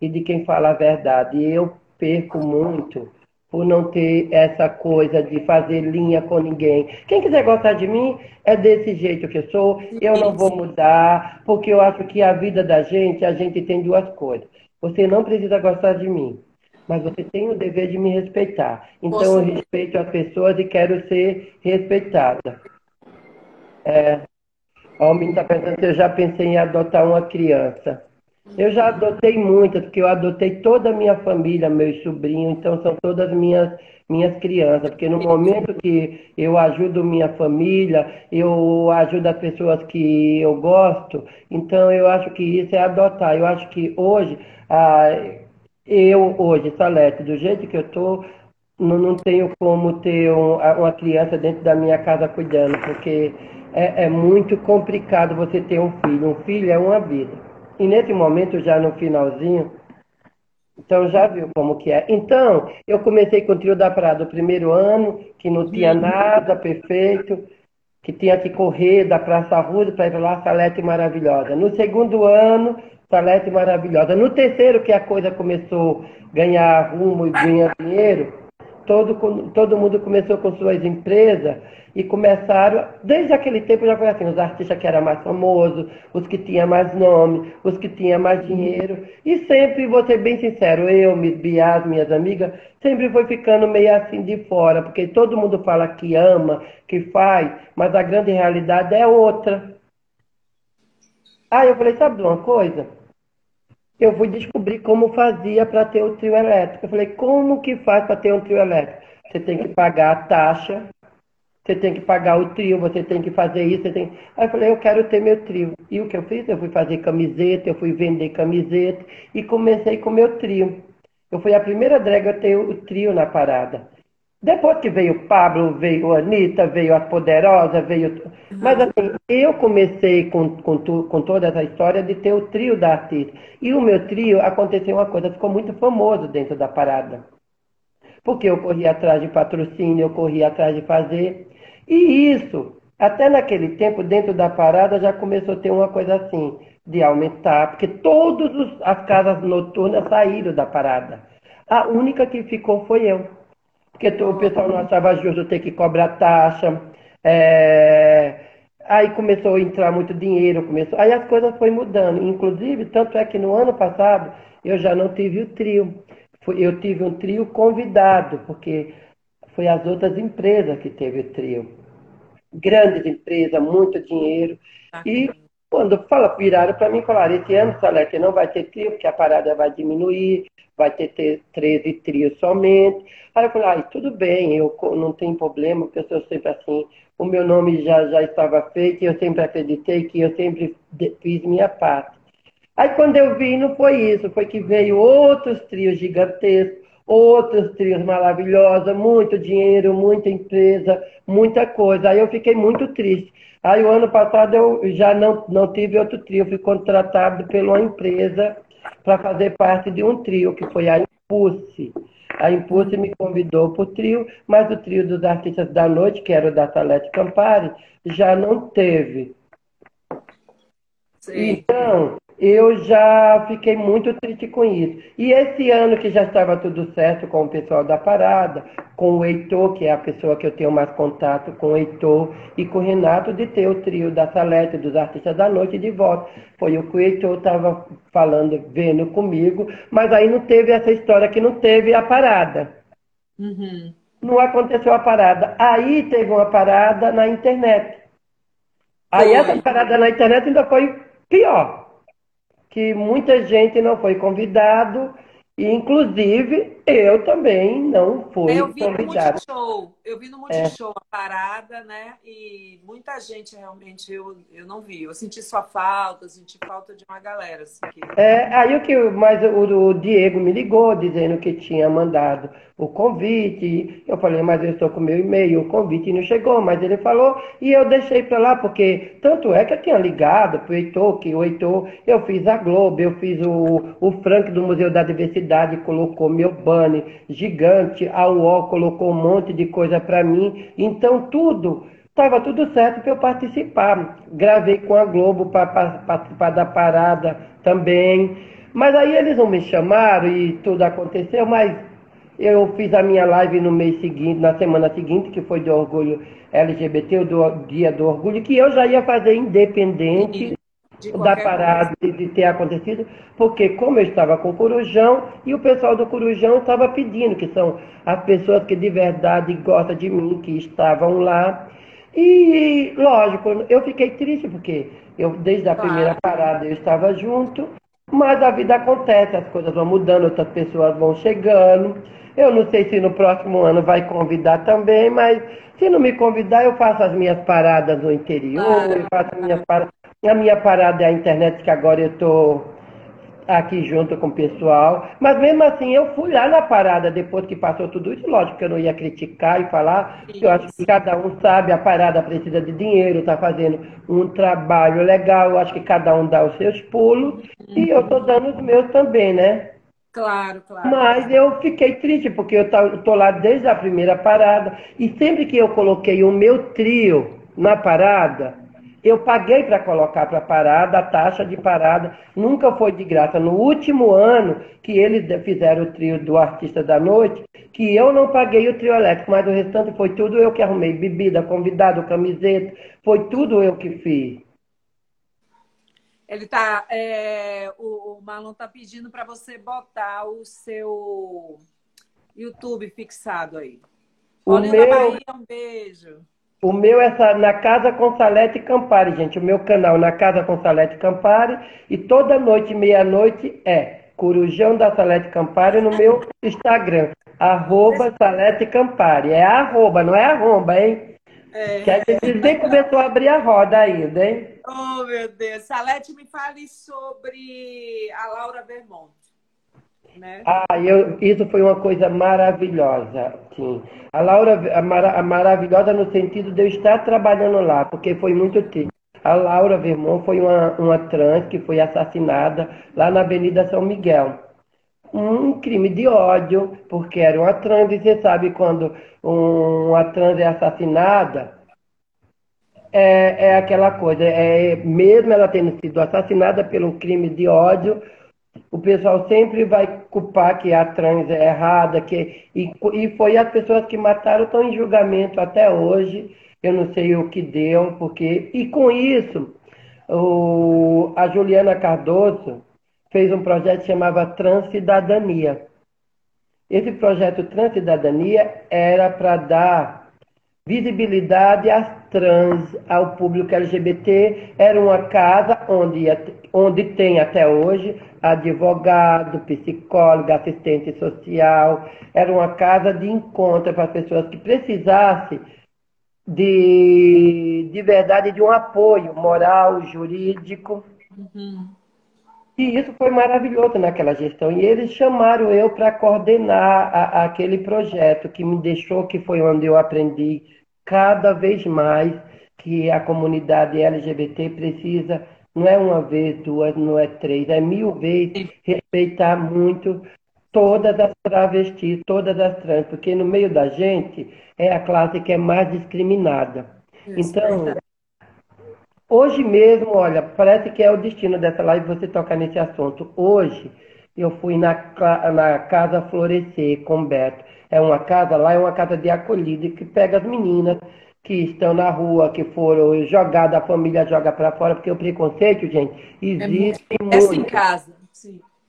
e de quem fala a verdade. E eu perco muito por não ter essa coisa de fazer linha com ninguém. Quem quiser gostar de mim é desse jeito que eu sou, eu não vou mudar, porque eu acho que a vida da gente, a gente tem duas coisas. Você não precisa gostar de mim, mas você tem o dever de me respeitar. Então eu respeito as pessoas e quero ser respeitada. É, o menino está pensando se eu já pensei em adotar uma criança. Eu já adotei muitas, porque eu adotei toda a minha família, meus sobrinhos, então são todas minhas minhas crianças, porque no momento que eu ajudo minha família, eu ajudo as pessoas que eu gosto, então eu acho que isso é adotar. Eu acho que hoje, ah, eu hoje, Salete, do jeito que eu estou, não, não tenho como ter um, uma criança dentro da minha casa cuidando, porque é, é muito complicado você ter um filho. Um filho é uma vida. E nesse momento, já no finalzinho, então já viu como que é. Então, eu comecei com o trio da Prada o primeiro ano, que não tinha uhum. nada perfeito, que tinha que correr da Praça Ruda para ir para lá, Salete Maravilhosa. No segundo ano, Salete Maravilhosa. No terceiro, que a coisa começou a ganhar rumo e ganhar dinheiro, todo, todo mundo começou com suas empresas e começaram, desde aquele tempo já foi assim, os artistas que eram mais famosos, os que tinham mais nome, os que tinham mais dinheiro, e sempre, vou ser bem sincero, eu, Miss Bias, minhas amigas, sempre foi ficando meio assim de fora, porque todo mundo fala que ama, que faz, mas a grande realidade é outra. Aí eu falei, sabe de uma coisa? Eu fui descobrir como fazia para ter o trio elétrico. Eu falei, como que faz para ter um trio elétrico? Você tem que pagar a taxa você tem que pagar o trio, você tem que fazer isso, você tem. Aí eu falei, eu quero ter meu trio. E o que eu fiz? Eu fui fazer camiseta, eu fui vender camiseta e comecei com meu trio. Eu fui a primeira drag a ter o trio na parada. Depois que veio o Pablo, veio a Anitta, veio as Poderosas, veio. Mas assim, eu comecei com, com, tu, com toda essa história de ter o trio da artista. E o meu trio aconteceu uma coisa, ficou muito famoso dentro da parada. Porque eu corri atrás de patrocínio, eu corri atrás de fazer. E isso, até naquele tempo, dentro da parada, já começou a ter uma coisa assim, de aumentar, porque todas as casas noturnas saíram da parada. A única que ficou foi eu porque o pessoal não achava justo ter que cobrar taxa. É... Aí começou a entrar muito dinheiro, começou. Aí as coisas foram mudando. Inclusive, tanto é que no ano passado eu já não tive o trio. Eu tive um trio convidado, porque foi as outras empresas que teve o trio. Grandes empresas, muito dinheiro. Ah, e quando fala, viraram para mim e falaram, esse ano, Salete, não vai ter trio, porque a parada vai diminuir, vai ter, ter 13 trios somente. Aí eu falei, tudo bem, eu não tenho problema, porque eu sou sempre assim, o meu nome já, já estava feito, e eu sempre acreditei que eu sempre fiz minha parte. Aí quando eu vi, não foi isso, foi que veio outros trios gigantescos, outros trios maravilhosos, muito dinheiro, muita empresa, muita coisa. Aí eu fiquei muito triste. Aí o ano passado eu já não, não tive outro trio, fui contratado pela empresa para fazer parte de um trio, que foi a Impulse. A Impulse me convidou para o trio, mas o trio dos artistas da noite, que era o da Salete Campari, já não teve. Sim. Então, eu já fiquei muito triste com isso. E esse ano que já estava tudo certo com o pessoal da parada, com o Heitor, que é a pessoa que eu tenho mais contato com o Heitor, e com o Renato, de ter o trio da Salete, dos artistas da noite, de volta. Foi o que o Heitor estava falando, vendo comigo, mas aí não teve essa história que não teve a parada. Uhum. Não aconteceu a parada. Aí teve uma parada na internet. Aí foi. essa parada na internet ainda foi pior que muita gente não foi convidado e, inclusive, eu também não fui é, eu vi convidado. No Multishow, eu vi no Multishow é. a parada, né? E muita gente realmente eu, eu não vi. Eu senti sua falta, eu senti falta de uma galera. Assim, que... É, aí o que mas o, o, Diego me ligou dizendo que tinha mandado o convite. Eu falei, mas eu estou com meu e-mail, o convite não chegou, mas ele falou e eu deixei para lá, porque tanto é que eu tinha ligado para o Heitor, que o Heitor, eu fiz a Globo, eu fiz o, o Frank do Museu da Diversidade, colocou meu banner gigante, a UOL colocou um monte de coisa para mim, então tudo estava tudo certo para eu participar. Gravei com a Globo para participar da parada também. Mas aí eles não me chamaram e tudo aconteceu, mas eu fiz a minha live no mês seguinte, na semana seguinte, que foi do orgulho LGBT, do dia do orgulho, que eu já ia fazer independente da parada de, de, ter acontecido, porque como eu estava com o Corujão, e o pessoal do Corujão estava pedindo, que são as pessoas que de verdade gostam de mim, que estavam lá. E, lógico, eu fiquei triste, porque eu, desde a primeira parada eu estava junto, mas a vida acontece, as coisas vão mudando, outras pessoas vão chegando. Eu não sei se no próximo ano vai convidar também, mas se não me convidar, eu faço as minhas paradas no interior, eu faço as minhas paradas. A minha parada é a internet, que agora eu estou aqui junto com o pessoal. Mas mesmo assim, eu fui lá na parada depois que passou tudo isso. Lógico que eu não ia criticar e falar, eu acho que cada um sabe, a parada precisa de dinheiro, está fazendo um trabalho legal. Eu acho que cada um dá os seus pulos uhum. e eu estou dando os meus também, né? Claro, claro. Mas eu fiquei triste, porque eu estou lá desde a primeira parada. E sempre que eu coloquei o meu trio na parada, eu paguei para colocar para parada, a taxa de parada nunca foi de graça. No último ano que eles fizeram o trio do Artista da Noite, que eu não paguei o trio elétrico, mas o restante foi tudo eu que arrumei. Bebida, convidado, camiseta, foi tudo eu que fiz. Ele tá. É, o, o Marlon tá pedindo para você botar o seu YouTube fixado aí. O Olha meu, Bahia, um beijo. O meu é na Casa com Salete Campari, gente. O meu canal na Casa com Salete Campari. E toda noite, meia-noite, é Corujão da Salete Campari no meu Instagram. Arroba Salete Campari. É arroba, não é arromba, hein? É. Que a gente nem começou a abrir a roda ainda, hein? Oh, meu Deus. Salete, me fale sobre a Laura Vermont. Né? Ah, eu, isso foi uma coisa maravilhosa, sim. A Laura, a, mara, a maravilhosa no sentido de eu estar trabalhando lá, porque foi muito triste. A Laura Vermont foi uma, uma trans que foi assassinada lá na Avenida São Miguel um crime de ódio, porque era uma trans, e você sabe quando uma trans é assassinada, é, é aquela coisa, é, mesmo ela tendo sido assassinada um crime de ódio, o pessoal sempre vai culpar que a trans é errada, que, e, e foi as pessoas que mataram estão em julgamento até hoje, eu não sei o que deu, porque. E com isso, o, a Juliana Cardoso, fez um projeto que chamava Transcidadania. Esse projeto Transcidadania era para dar visibilidade trans, ao público LGBT. Era uma casa onde, onde tem até hoje advogado, psicólogo, assistente social. Era uma casa de encontro para as pessoas que precisassem de, de verdade de um apoio moral, jurídico. Uhum. E isso foi maravilhoso naquela gestão. E eles chamaram eu para coordenar a, aquele projeto, que me deixou, que foi onde eu aprendi cada vez mais que a comunidade LGBT precisa, não é uma vez, duas, não é três, é mil vezes, respeitar muito todas as travestis, todas as trans, porque no meio da gente é a classe que é mais discriminada. Isso, então, Hoje mesmo, olha, parece que é o destino dessa live você tocar nesse assunto. Hoje eu fui na, na Casa Florescer com Beto. É uma casa lá, é uma casa de acolhida que pega as meninas que estão na rua, que foram jogadas, a família joga para fora, porque o preconceito, gente, existe é muito. Essa em casa.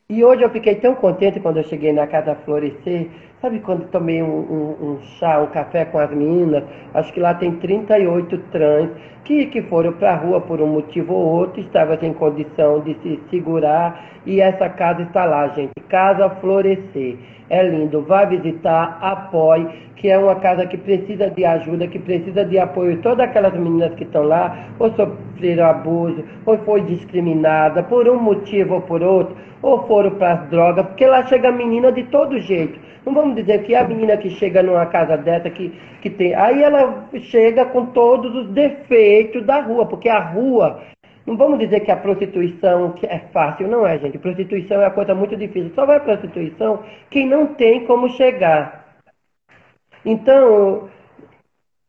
E hoje eu fiquei tão contente quando eu cheguei na Casa Florescer. Sabe quando tomei um, um, um chá, um café com as meninas? Acho que lá tem 38 trans que, que foram para a rua por um motivo ou outro, estavam sem condição de se segurar e essa casa está lá, gente. Casa Florescer. É lindo. Vá visitar, apoie, que é uma casa que precisa de ajuda, que precisa de apoio. Todas aquelas meninas que estão lá, ou sofreram abuso, ou foi discriminada por um motivo ou por outro, ou foram para as drogas, porque lá chega menina de todo jeito. Não vamos dizer que a menina que chega numa casa dessa que, que tem. Aí ela chega com todos os defeitos da rua, porque a rua. Não vamos dizer que a prostituição é fácil, não é, gente. Prostituição é uma coisa muito difícil. Só vai prostituição quem não tem como chegar. Então,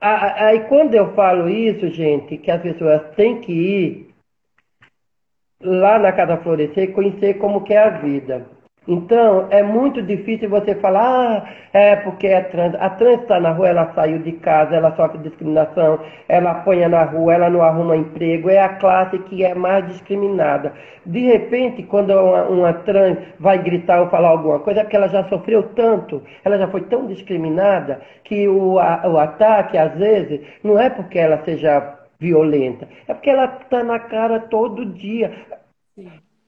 aí quando eu falo isso, gente, que as pessoas têm que ir lá na Casa Florescer conhecer como que é a vida. Então, é muito difícil você falar, ah, é porque é trans. A trans está na rua, ela saiu de casa, ela sofre discriminação, ela apanha na rua, ela não arruma emprego, é a classe que é mais discriminada. De repente, quando uma, uma trans vai gritar ou falar alguma coisa, é porque ela já sofreu tanto, ela já foi tão discriminada, que o, a, o ataque, às vezes, não é porque ela seja violenta, é porque ela está na cara todo dia.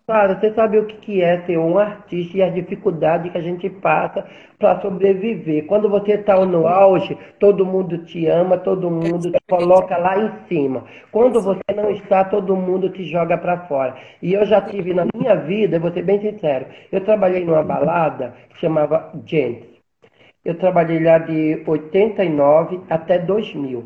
Cara, você sabe o que é ser um artista e a dificuldade que a gente passa para sobreviver. Quando você está no auge, todo mundo te ama, todo mundo te coloca lá em cima. Quando você não está, todo mundo te joga para fora. E eu já tive na minha vida, vou ser bem sincero, eu trabalhei numa balada que chamava Gents. Eu trabalhei lá de 89 até 2000.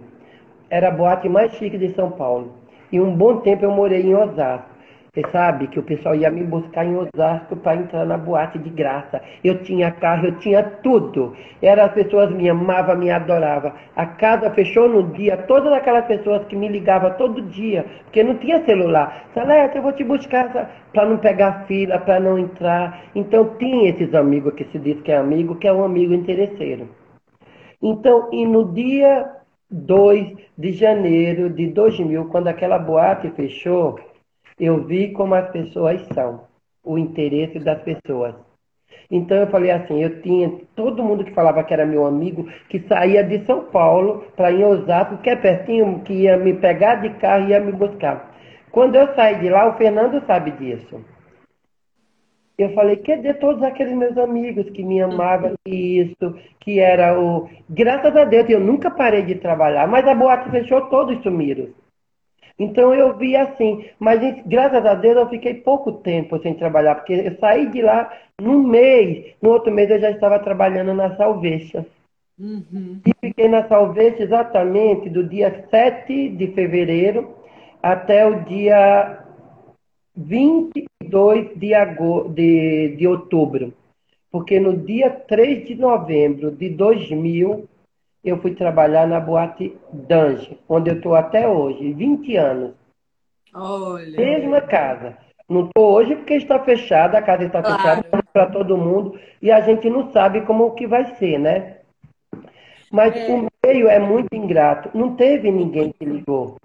Era a boate mais chique de São Paulo. E um bom tempo eu morei em Osasco. Você sabe que o pessoal ia me buscar em Osasco para entrar na boate de graça. Eu tinha carro, eu tinha tudo. Eram as pessoas me amavam, me adoravam. A casa fechou no dia, todas aquelas pessoas que me ligavam todo dia, porque não tinha celular. Salete, eu vou te buscar para não pegar fila, para não entrar. Então tinha esses amigos que se diz que é amigo, que é um amigo interesseiro. Então, e no dia 2 de janeiro de 2000, quando aquela boate fechou, eu vi como as pessoas são, o interesse das pessoas. Então eu falei assim, eu tinha todo mundo que falava que era meu amigo, que saía de São Paulo para ir em Osasco, que é pertinho, que ia me pegar de carro e ia me buscar. Quando eu saí de lá, o Fernando sabe disso. Eu falei, cadê todos aqueles meus amigos que me amavam isso, que era o. Graças a Deus, eu nunca parei de trabalhar, mas a boate fechou, todos sumiram. Então eu vi assim, mas graças a Deus eu fiquei pouco tempo sem trabalhar, porque eu saí de lá num mês, no outro mês eu já estava trabalhando na Salvecha. Uhum. E fiquei na Salvecha exatamente do dia 7 de fevereiro até o dia 22 de, agosto, de, de outubro. Porque no dia 3 de novembro de 2000, eu fui trabalhar na boate Dange, onde eu estou até hoje, 20 anos. Olha. Mesma casa. Não estou hoje porque está fechada, a casa está claro. fechada para todo mundo e a gente não sabe como que vai ser, né? Mas é. o meio é muito ingrato. Não teve ninguém que ligou.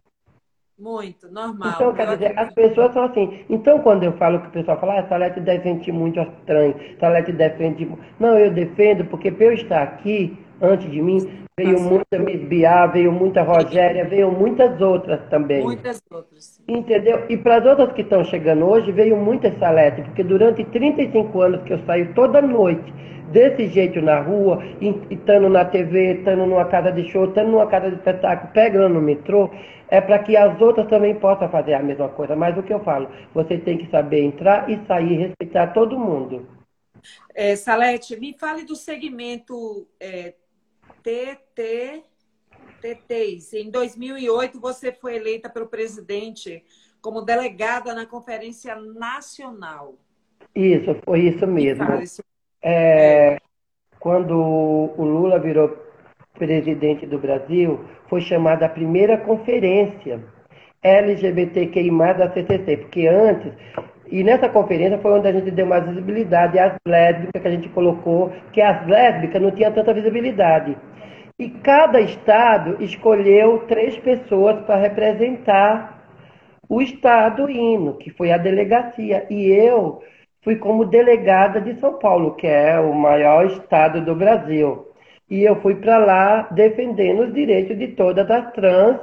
Muito, normal. Então, quer dizer, as pessoas são assim. Então, quando eu falo que o pessoal fala, ah, Salete defende muito estranho, Salete defende. Não, eu defendo porque para eu estar aqui, antes de mim, veio Nossa. muita Miss Biá, veio muita Rogéria, veio muitas outras também. Muitas outras. Sim. Entendeu? E para as outras que estão chegando hoje, veio muita Salete, porque durante 35 anos que eu saio toda noite desse jeito na rua, estando na TV, estando numa casa de show, estando numa casa de espetáculo, pegando no metrô, é para que as outras também possam fazer a mesma coisa. Mas o que eu falo, você tem que saber entrar e sair, respeitar todo mundo. É, Salete, me fale do segmento é, TT, TTs. Em 2008, você foi eleita pelo presidente como delegada na Conferência Nacional. Isso, foi isso mesmo. É, quando o Lula virou presidente do Brasil, foi chamada a primeira conferência LGBTQI+, da CCC, porque antes, e nessa conferência foi onde a gente deu mais visibilidade às lésbicas, que a gente colocou, que as lésbicas não tinham tanta visibilidade. E cada estado escolheu três pessoas para representar o estado hino, que foi a delegacia. E eu fui como delegada de São Paulo, que é o maior estado do Brasil. E eu fui para lá defendendo os direitos de todas as trans,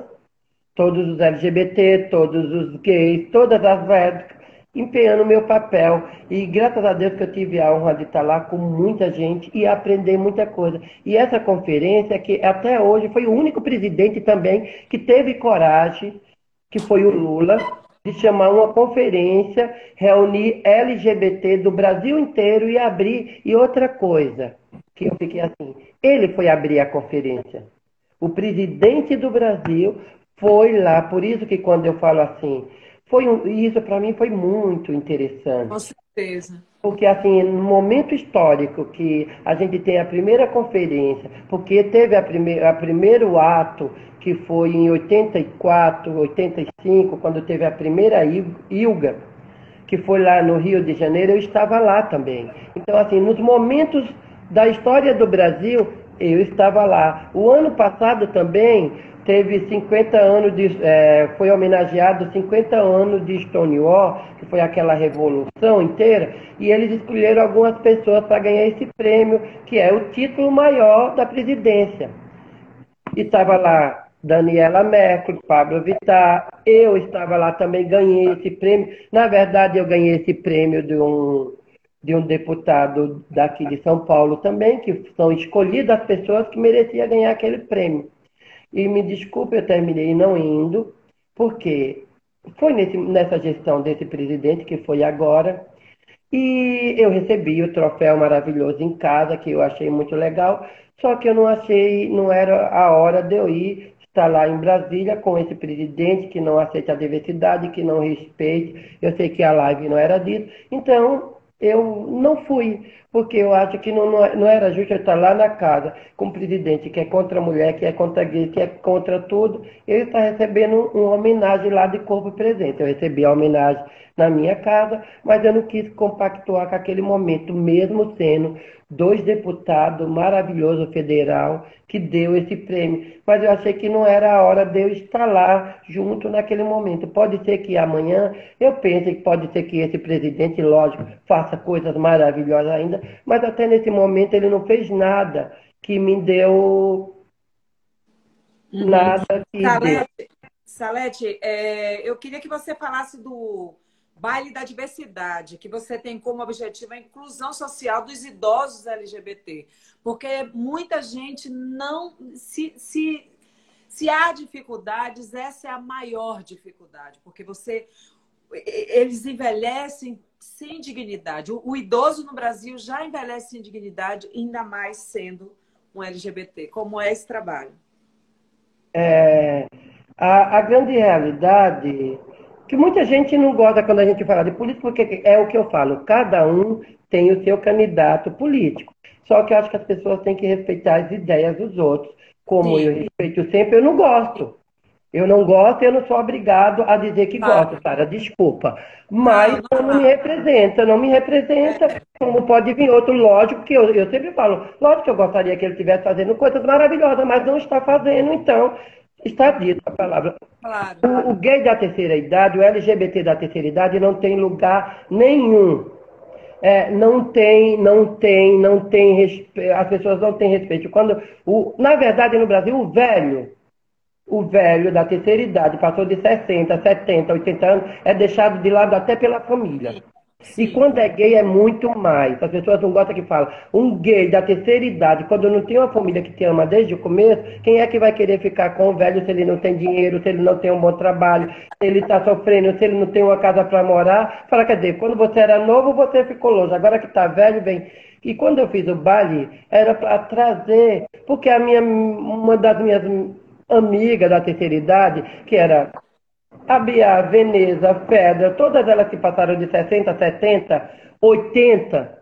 todos os LGBT, todos os gays, todas as lésbicas, empenhando meu papel. E graças a Deus que eu tive a honra de estar lá com muita gente e aprender muita coisa. E essa conferência, que até hoje foi o único presidente também que teve coragem, que foi o Lula, de chamar uma conferência, reunir LGBT do Brasil inteiro e abrir. E outra coisa, que eu fiquei assim, ele foi abrir a conferência. O presidente do Brasil foi lá, por isso que quando eu falo assim, foi um, isso para mim foi muito interessante. Com certeza. Porque assim, no momento histórico que a gente tem a primeira conferência, porque teve a, prime a primeiro ato que foi em 84, 85, quando teve a primeira ILGA, que foi lá no Rio de Janeiro, eu estava lá também. Então, assim, nos momentos da história do Brasil, eu estava lá. O ano passado também teve 50 anos de. É, foi homenageado 50 anos de Stonewall, que foi aquela revolução inteira, e eles escolheram algumas pessoas para ganhar esse prêmio, que é o título maior da presidência. E estava lá Daniela Mercury, Pablo Vittar, eu estava lá também, ganhei esse prêmio. Na verdade, eu ganhei esse prêmio de um de um deputado daqui de São Paulo também, que são escolhidas as pessoas que mereciam ganhar aquele prêmio. E me desculpe, eu terminei não indo, porque foi nesse, nessa gestão desse presidente, que foi agora, e eu recebi o troféu maravilhoso em casa, que eu achei muito legal, só que eu não achei, não era a hora de eu ir estar lá em Brasília com esse presidente que não aceita a diversidade, que não respeite. Eu sei que a live não era disso. Então, eu não fui, porque eu acho que não, não era justo eu estar lá na casa com o presidente que é contra a mulher, que é contra gay, que é contra tudo, ele está recebendo uma homenagem lá de corpo presente. Eu recebi a homenagem na minha casa, mas eu não quis compactuar com aquele momento, mesmo sendo dois deputados maravilhosos federal que deu esse prêmio. Mas eu achei que não era a hora de eu estar lá junto naquele momento. Pode ser que amanhã eu pense que pode ser que esse presidente, lógico, faça coisas maravilhosas ainda, mas até nesse momento ele não fez nada que me deu uhum. nada que Salete, Salete é, eu queria que você falasse do Baile da Diversidade, que você tem como objetivo a inclusão social dos idosos LGBT. Porque muita gente não se, se, se há dificuldades, essa é a maior dificuldade, porque você eles envelhecem sem dignidade. O, idoso no Brasil já envelhece sem dignidade, ainda mais sendo um LGBT. Como é esse trabalho? É, a, a grande realidade que muita gente não gosta quando a gente fala de política, porque é o que eu falo, cada um tem o seu candidato político. Só que eu acho que as pessoas têm que respeitar as ideias dos outros. Como Sim. eu respeito sempre, eu não gosto. Eu não gosto e eu não sou obrigado a dizer que claro. gosto, Sara, desculpa. Mas não, não, não, me representa, não me representa, como pode vir outro, lógico que eu, eu sempre falo, lógico que eu gostaria que ele estivesse fazendo coisas maravilhosas, mas não está fazendo, então está dito a palavra. Claro. O, o gay da terceira idade, o LGBT da terceira idade não tem lugar nenhum é, não tem, não tem, não tem respeito, as pessoas não têm respeito. Quando, o, na verdade, no Brasil, o velho, o velho da terceira idade, passou de 60, 70, 80 anos, é deixado de lado até pela família. E quando é gay é muito mais. As pessoas não gostam que fala. Um gay da terceira idade, quando não tem uma família que te ama desde o começo, quem é que vai querer ficar com o velho se ele não tem dinheiro, se ele não tem um bom trabalho, se ele está sofrendo, se ele não tem uma casa para morar? Fala, quer dizer, quando você era novo, você ficou longe. Agora que está velho, vem. E quando eu fiz o baile, era para trazer, porque a minha, uma das minhas amigas da terceira idade, que era a Bia, Veneza, Fedra, todas elas que passaram de 60, 70, 80,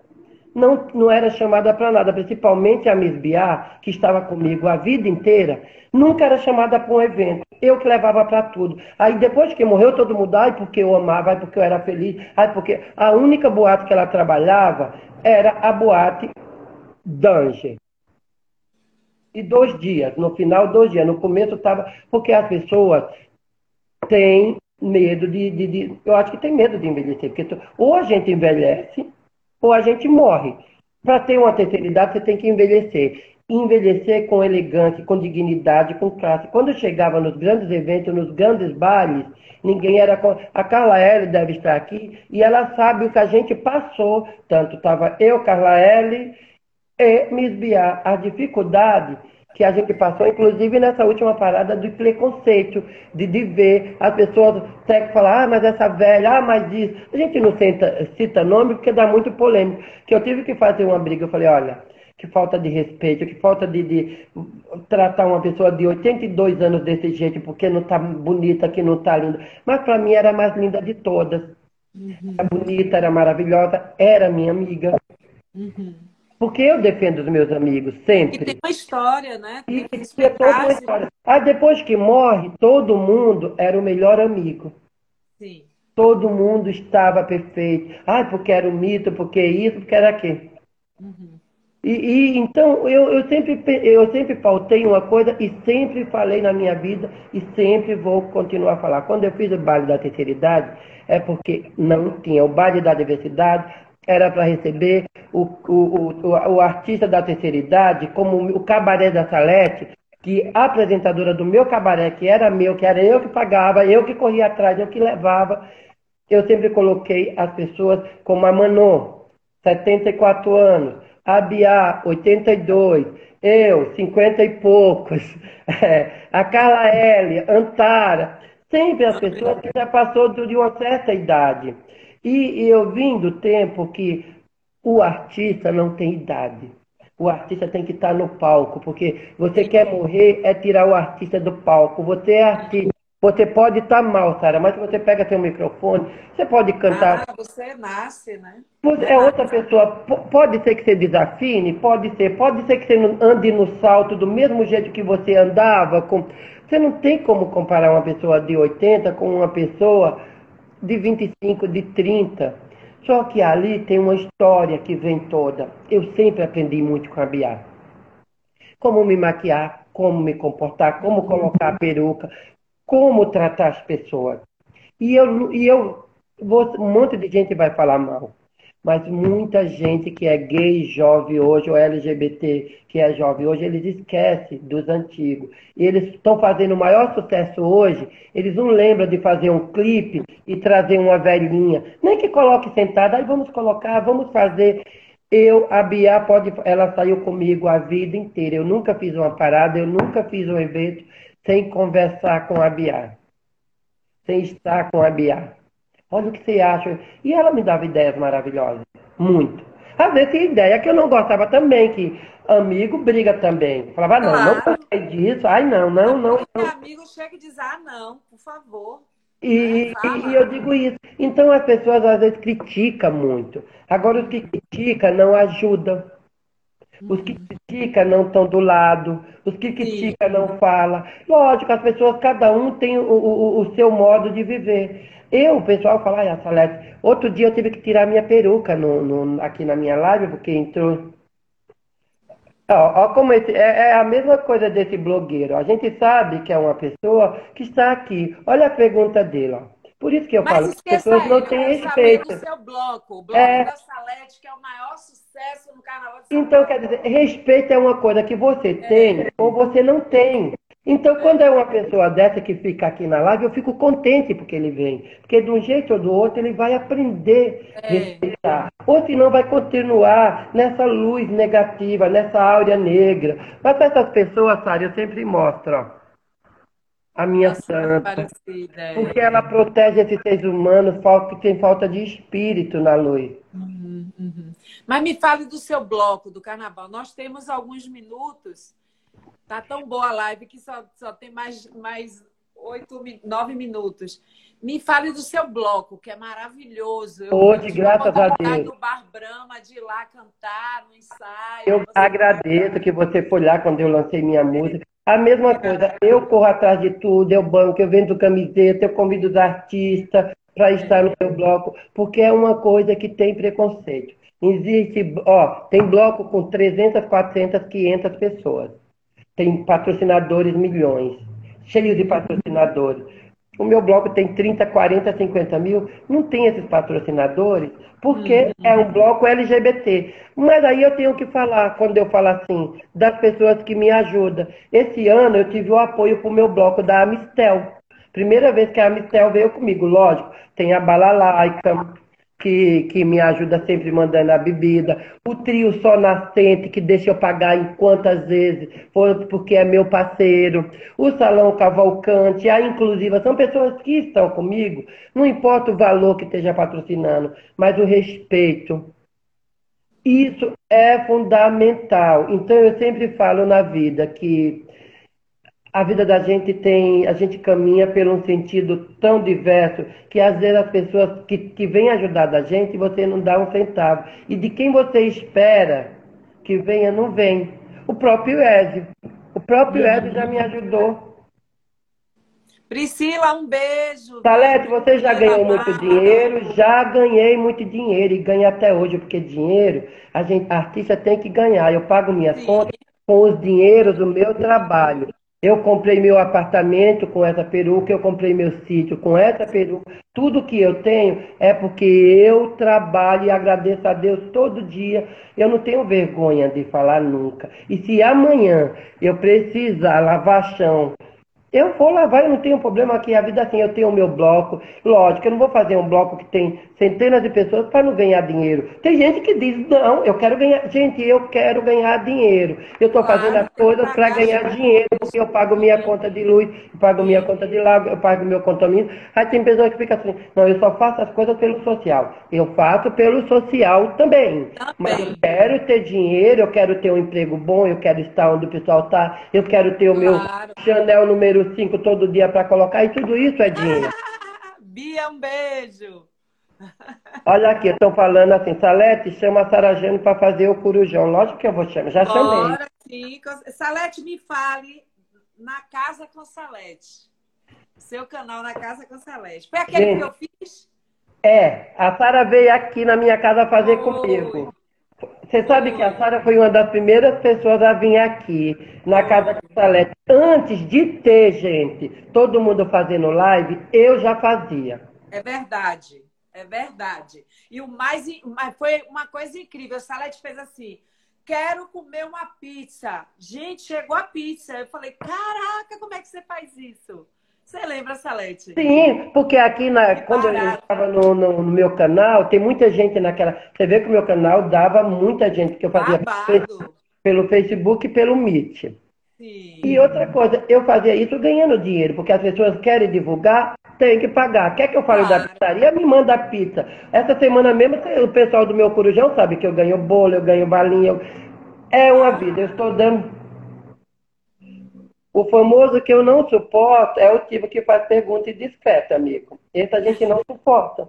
não, não era chamada para nada, principalmente a Miss Bia, que estava comigo a vida inteira, nunca era chamada para um evento. Eu que levava para tudo. Aí depois que morreu, todo mundo, ai, porque eu amava, ai, porque eu era feliz, ai, porque a única boate que ela trabalhava era a boate Danger. E dois dias, no final, dois dias. No começo estava. Porque as pessoas tem medo de, de, de, Eu acho que tem medo de envelhecer, porque tu, ou a gente envelhece ou a gente morre. Para ter uma terceira idade, você tem que envelhecer. Envelhecer com elegância, com dignidade, com classe. Quando eu chegava nos grandes eventos, nos grandes bares, ninguém era. A Carla L deve estar aqui e ela sabe o que a gente passou. Tanto estava eu, Carla L e Miss Bia. A dificuldade que a gente passou, inclusive nessa última parada do preconceito, de, de ver as pessoas até que falar, ah, mas essa velha, ah, mas isso. A gente não cita, cita nome porque dá muito polêmico. Que eu tive que fazer uma briga, eu falei, olha, que falta de respeito, que falta de, de tratar uma pessoa de 82 anos desse jeito, porque não está bonita, que não está linda. Mas para mim era a mais linda de todas. Uhum. Era bonita, era maravilhosa, era minha amiga. Uhum. Porque eu defendo os meus amigos sempre. E tem uma história, né? Tem e, que toda uma história. Ah, depois que morre, todo mundo era o melhor amigo. Sim. Todo mundo estava perfeito. Ah, porque era um mito, porque isso, porque era aquilo. Uhum. E, e, então eu, eu, sempre, eu sempre faltei uma coisa e sempre falei na minha vida e sempre vou continuar a falar. Quando eu fiz o baile da terceira idade, é porque não tinha o baile da diversidade, era para receber o, o, o, o, artista da terceira idade, como o cabaré da Salete, que a apresentadora do meu cabaré, que era meu, que era eu que pagava, eu que corria atrás, eu que levava, eu sempre coloquei as pessoas como a Manô, 74 anos, a Bia, 82, eu, 50 e poucos, é, a Carla L, Antara, sempre as pessoas que já passou de uma certa idade. E, e eu vim do tempo que o artista não tem idade. O artista tem que estar no palco, porque você quer morrer é tirar o artista do palco. Você é artista. Você pode estar mal, Sara, mas se você pega seu microfone, você pode cantar. Ah, você nasce, né? é outra pessoa. Pode ser que você desafine, pode ser. Pode ser que você ande no salto do mesmo jeito que você andava. Com... Você não tem como comparar uma pessoa de 80 com uma pessoa de 25, de 30. Só que ali tem uma história que vem toda. Eu sempre aprendi muito com a Bia. Como me maquiar, como me comportar, como colocar a peruca, como tratar as pessoas. E eu, e eu vou, um monte de gente vai falar mal. Mas muita gente que é gay jovem hoje, ou LGBT que é jovem hoje, eles esquecem dos antigos. E eles estão fazendo o maior sucesso hoje, eles não lembram de fazer um clipe e trazer uma velhinha. Nem que coloque sentada, aí vamos colocar, vamos fazer. Eu, a Bia, pode, ela saiu comigo a vida inteira. Eu nunca fiz uma parada, eu nunca fiz um evento sem conversar com a Bia. Sem estar com a Bia. Olha o que você acha. E ela me dava ideias maravilhosas. Muito. Às vezes tem ideia que eu não gostava também, que amigo briga também. Falava, não, claro. não gostei disso. Ai, não, não, não. não. amigo chega e diz, ah, não, por favor. E, é, e, eu digo isso. Então as pessoas às vezes criticam muito. Agora os que criticam não ajudam. Os que uhum. criticam não estão do lado. Os que criticam não falam. Lógico, as pessoas, cada um tem o, o, o seu modo de viver. Eu, o pessoal fala, ai, Salete, outro dia eu tive que tirar minha peruca no, no, aqui na minha live, porque entrou. Ó, ó como esse, é, é, a mesma coisa desse blogueiro. A gente sabe que é uma pessoa que está aqui. Olha a pergunta dele, ó. Por isso que eu Mas falo, as pessoas não têm respeito. Seu bloco, o bloco é... da Salete, que é o maior sucesso no carnaval de São Então, quer dizer, respeito é uma coisa que você é. tem ou você não tem. Então, quando é uma pessoa dessa que fica aqui na live, eu fico contente porque ele vem. Porque de um jeito ou do outro ele vai aprender a é. respeitar. Ou senão vai continuar nessa luz negativa, nessa áurea negra. Mas essas pessoas, Sara, eu sempre mostro, ó, a minha Nossa, santa. É. Porque ela protege esses seres humanos que tem falta de espírito na luz. Uhum, uhum. Mas me fale do seu bloco do carnaval. Nós temos alguns minutos Tá tão boa a live que só, só tem mais, mais oito, nove minutos. Me fale do seu bloco, que é maravilhoso. Eu Hoje, graças a Deus. do Bar Brahma, de ir lá cantar no ensaio. Eu agradeço que você foi lá quando eu lancei minha música. A mesma coisa, eu corro atrás de tudo, eu banco, eu vendo camiseta, eu convido os artistas para estar no seu bloco, porque é uma coisa que tem preconceito. Existe, ó, tem bloco com 300, 400, 500 pessoas tem patrocinadores milhões, cheios de patrocinadores. O meu bloco tem 30, 40, 50 mil, não tem esses patrocinadores, porque uhum. é um bloco LGBT. Mas aí eu tenho que falar, quando eu falo assim, das pessoas que me ajudam. Esse ano eu tive o apoio para o meu bloco da Amistel. Primeira vez que a Amistel veio comigo, lógico. Tem a Balalaica, que, que me ajuda sempre mandando a bebida. O trio Só Nascente, que deixa eu pagar em quantas vezes, porque é meu parceiro. O Salão Cavalcante, a Inclusiva, são pessoas que estão comigo. Não importa o valor que esteja patrocinando, mas o respeito. Isso é fundamental. Então eu sempre falo na vida que a vida da gente tem, a gente caminha por um sentido tão diverso que às vezes as pessoas que, que vêm ajudar da gente, você não dá um centavo. E de quem você espera que venha, não vem. O próprio Ezio. O próprio Ezio já me ajudou. Priscila, um beijo. Salete, você já ganhou muito dinheiro? Já ganhei muito dinheiro e ganho até hoje, porque dinheiro, a gente, a artista tem que ganhar. Eu pago minhas Sim. contas com os dinheiros do meu trabalho. Eu comprei meu apartamento com essa peruca, eu comprei meu sítio com essa peruca. Tudo que eu tenho é porque eu trabalho e agradeço a Deus todo dia. Eu não tenho vergonha de falar nunca. E se amanhã eu precisar lavar chão, eu vou lavar, eu não tenho problema aqui. A vida assim, eu tenho o meu bloco. Lógico, eu não vou fazer um bloco que tem centenas de pessoas para não ganhar dinheiro. Tem gente que diz, não, eu quero ganhar. Gente, eu quero ganhar dinheiro. Eu estou fazendo as coisas para ganhar dinheiro, porque eu pago minha conta de luz, eu pago minha conta de água, eu pago meu condomínio. Aí tem pessoas que ficam assim, não, eu só faço as coisas pelo social. Eu faço pelo social também. Mas eu quero ter dinheiro, eu quero ter um emprego bom, eu quero estar onde o pessoal está, eu quero ter o meu Chanel número número 5 todo dia para colocar, e tudo isso é dinheiro. Bia, um beijo. Olha aqui, estão falando assim, Salete, chama a Sarajane para fazer o corujão. Lógico que eu vou chamar, já chamei. sim. Salete, me fale na Casa com Salete. Seu canal na Casa com Salete. Foi aquele Gente, que eu fiz? É, a Sara veio aqui na minha casa fazer Oi. comigo. Você sabe que a Sara foi uma das primeiras pessoas a vir aqui na casa de Salete. Antes de ter, gente, todo mundo fazendo live, eu já fazia. É verdade. É verdade. E o mais, foi uma coisa incrível. A Salete fez assim: quero comer uma pizza. Gente, chegou a pizza. Eu falei, caraca, como é que você faz isso? Você lembra, Salete? Sim, porque aqui na, quando eu estava no, no, no, meu canal, tem muita gente naquela. Você vê que o meu canal dava muita gente, que eu fazia Babado. pelo Facebook e pelo Meet. Sim. E outra coisa, eu fazia isso ganhando dinheiro, porque as pessoas querem divulgar, tem que pagar. Quer que eu fale claro. da pizzaria? Me manda pizza. Essa semana mesmo, o pessoal do meu corujão sabe que eu ganho bolo, eu ganho balinha. Eu... É uma vida, eu estou dando. O famoso que eu não suporto é o tipo que faz pergunta e discreta, amigo. Esse a gente não suporta.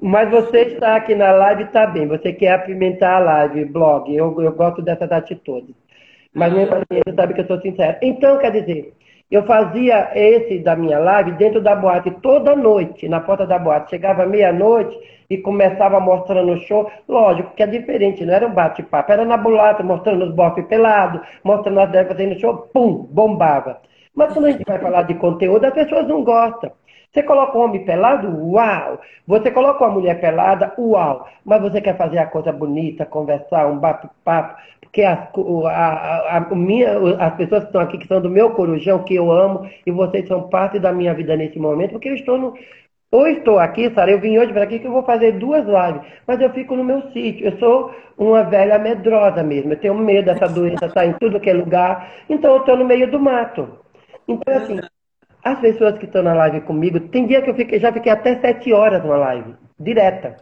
Mas você está aqui na live, está bem. Você quer apimentar a live, blog. Eu, eu gosto dessas atitudes. Mas assim, você sabe que eu sou sincero. Então, quer dizer, eu fazia esse da minha live dentro da boate toda noite, na porta da boate. Chegava meia-noite e começava mostrando o show. Lógico que é diferente, não era um bate-papo, era na bulata, mostrando os bofes pelados, mostrando as devas fazendo show, pum, bombava. Mas quando a gente vai falar de conteúdo, as pessoas não gostam. Você coloca um homem pelado? Uau! Você coloca uma mulher pelada? Uau! Mas você quer fazer a coisa bonita, conversar, um bate-papo, porque as, a, a, a, minha, as pessoas que estão aqui, que são do meu corujão, que eu amo, e vocês são parte da minha vida nesse momento, porque eu estou no. Ou estou aqui, Sara, eu vim hoje para aqui que eu vou fazer duas lives, mas eu fico no meu sítio. Eu sou uma velha medrosa mesmo. Eu tenho medo dessa doença estar em tudo que é lugar. Então eu estou no meio do mato. Então, assim, as pessoas que estão na live comigo, tem dia que eu fiquei, já fiquei até sete horas numa live, direta.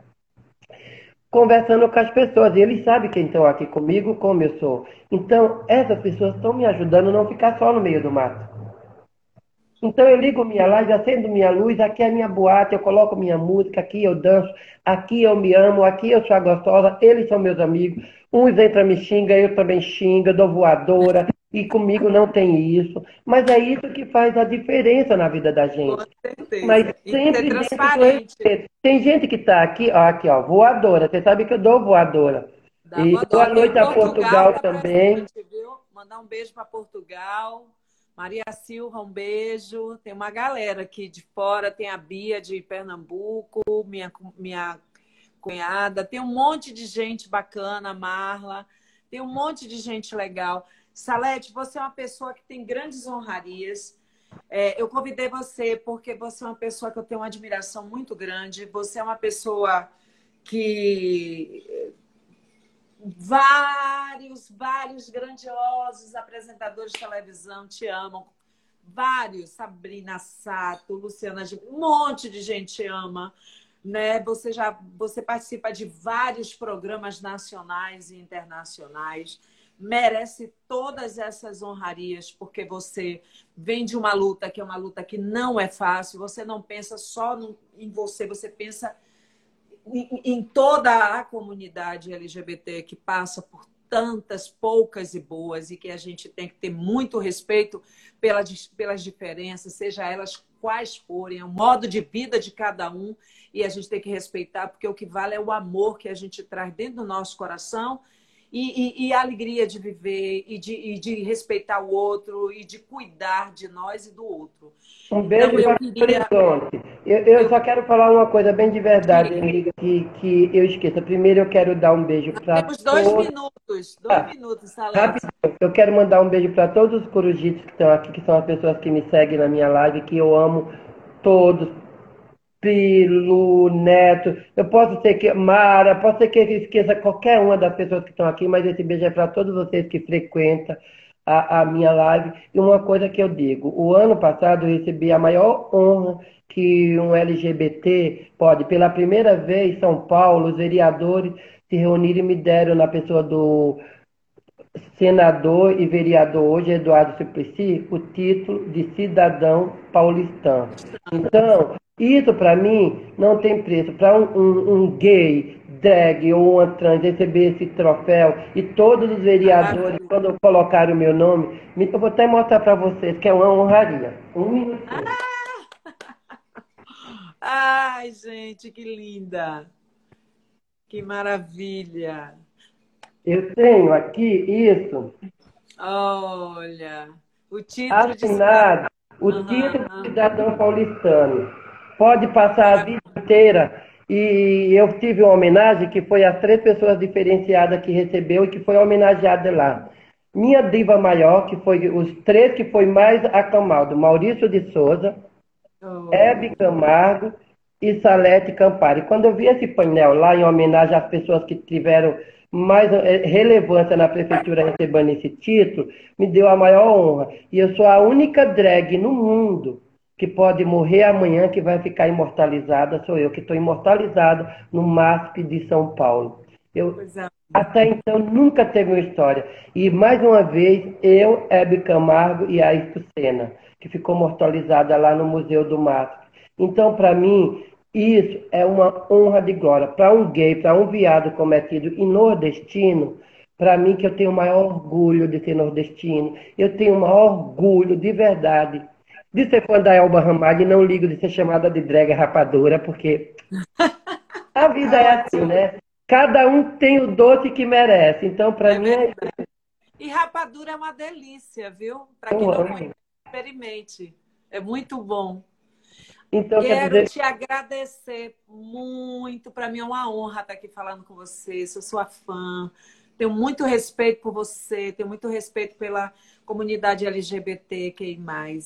Conversando com as pessoas. E eles sabem quem estão aqui comigo, como eu sou. Então, essas pessoas estão me ajudando a não ficar só no meio do mato. Então eu ligo minha live, acendo minha luz, aqui é a minha boate, eu coloco minha música, aqui eu danço, aqui eu me amo, aqui eu sou a gostosa, eles são meus amigos. Uns entram me xinga, eu também xingo, dou voadora, e comigo não tem isso. Mas é isso que faz a diferença na vida da gente. Com certeza. Mas sempre dentro Tem gente que está aqui, ó, aqui, ó, voadora. Você sabe que eu dou voadora. Dá e boa noite a Portugal, Portugal também. Mandar um beijo para Portugal. Maria Silva, um beijo. Tem uma galera aqui de fora, tem a Bia de Pernambuco, minha, minha cunhada, tem um monte de gente bacana, Marla, tem um monte de gente legal. Salete, você é uma pessoa que tem grandes honrarias. É, eu convidei você porque você é uma pessoa que eu tenho uma admiração muito grande. Você é uma pessoa que vários, vários grandiosos apresentadores de televisão te amam. Vários, Sabrina Sato, Luciana, um monte de gente te ama. Né? Você já você participa de vários programas nacionais e internacionais merece todas essas honrarias, porque você vem de uma luta que é uma luta que não é fácil, você não pensa só no, em você, você pensa em, em toda a comunidade LGBT que passa por tantas poucas e boas e que a gente tem que ter muito respeito pelas, pelas diferenças, seja elas quais forem, é o modo de vida de cada um e a gente tem que respeitar, porque o que vale é o amor que a gente traz dentro do nosso coração e, e, e, a alegria de viver e de, e de, respeitar o outro e de cuidar de nós e do outro. Um beijo então, eu, queria... eu, eu, só quero falar uma coisa bem de verdade, que, que eu esqueça. Primeiro eu quero dar um beijo para Temos dois todos... minutos, dois ah, minutos, Salete. Eu quero mandar um beijo para todos os corujitos que estão aqui, que são as pessoas que me seguem na minha live, que eu amo todos, Pilo, Neto, eu posso ser que Mara, posso ser que eu esqueça qualquer uma das pessoas que estão aqui, mas esse beijo é para todos vocês que frequentam a, a, minha live. E uma coisa que eu digo, o ano passado eu recebi a maior honra que um LGBT pode. Pela primeira vez, São Paulo, os vereadores se reuniram e me deram na pessoa do senador e vereador hoje, Eduardo Suplicy, o título de cidadão paulistano. Então, isso, para mim, não tem preço. Para um, um, um, gay, drag ou uma trans receber esse troféu e todos os vereadores, quando colocarem o meu nome, eu vou até mostrar para vocês que é uma honraria. Um minuto. Ai, gente, que linda! Que maravilha! Eu tenho aqui isso. Olha, o título assinado, de... o título de cidadão paulistano. pode passar a vida inteira. E eu tive uma homenagem que foi as três pessoas diferenciadas que recebeu e que foi homenageada lá. Minha diva maior, que foi os três que foi mais aclamado, Maurício de Souza, oh. Hebe Camargo e Salete Campari. Quando eu vi esse painel lá em homenagem às pessoas que tiveram mais eh, relevância na prefeitura recebendo esse título, me deu a maior honra. E eu sou a única drag no mundo que pode morrer amanhã, que vai ficar imortalizada, sou eu, que estou imortalizada no MASP de São Paulo. Eu, é. até então, nunca teve uma história. E, mais uma vez, eu, Hebe Camargo e a Sena, que ficou mortalizada lá no Museu do MASP. Então, para mim, isso é uma honra de glória. Para um gay, para um viado cometido e nordestino, para mim que eu tenho o maior orgulho de ser nordestino, eu tenho o maior orgulho de verdade de ser fã da Elba Ramalho e não ligo de ser chamada de drag rapadura, porque a vida é assim, né? Cada um tem o doce que merece. Então, para é mim. É... E rapadura é uma delícia, viu? Para quem não conhece, experimente. É muito bom. Então, Quero dizer... te agradecer muito. Para mim é uma honra estar aqui falando com você. Sou sua fã. Tenho muito respeito por você. Tenho muito respeito pela comunidade LGBTQI+.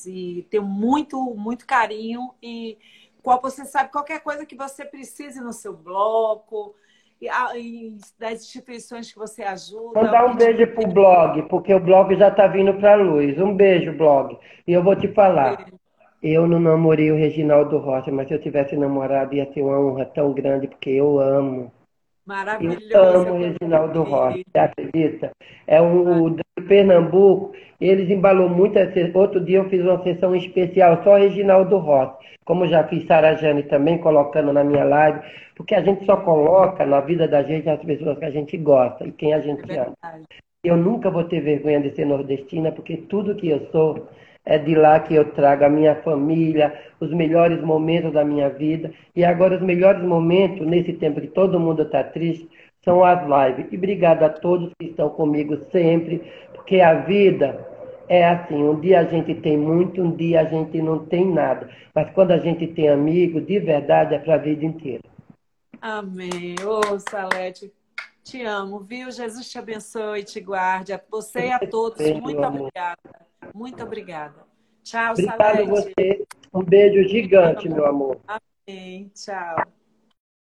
E tenho muito, muito carinho e qual você sabe qualquer coisa que você precise no seu bloco, e, e das instituições que você ajuda. Mandar um beijo pro blog, porque o blog já está vindo para a luz. Um beijo, blog. E eu vou te falar. Eu não namorei o Reginaldo Rocha, mas se eu tivesse namorado ia ter uma honra tão grande, porque eu amo. Maravilhoso. Eu amo o Reginaldo Rocha, você acredita? É um, o de Pernambuco, eles embalou muito. Outro dia eu fiz uma sessão especial, só Reginaldo Rocha. Como já fiz Sara Jane também, colocando na minha live, porque a gente só coloca na vida da gente as pessoas que a gente gosta e quem a gente é ama. Eu nunca vou ter vergonha de ser nordestina, porque tudo que eu sou é de lá que eu trago a minha família, os melhores momentos da minha vida. E agora, os melhores momentos, nesse tempo que todo mundo está triste, são as lives. E obrigado a todos que estão comigo sempre, porque a vida é assim: um dia a gente tem muito, um dia a gente não tem nada. Mas quando a gente tem amigo, de verdade, é para a vida inteira. Amém. Ô, oh, Salete, te amo, viu? Jesus te abençoe e te guarde. A você e a todos, muito obrigada. Muito obrigada. Tchau, Obrigado Salete. você. Um beijo gigante, meu amor. Amém. Tchau.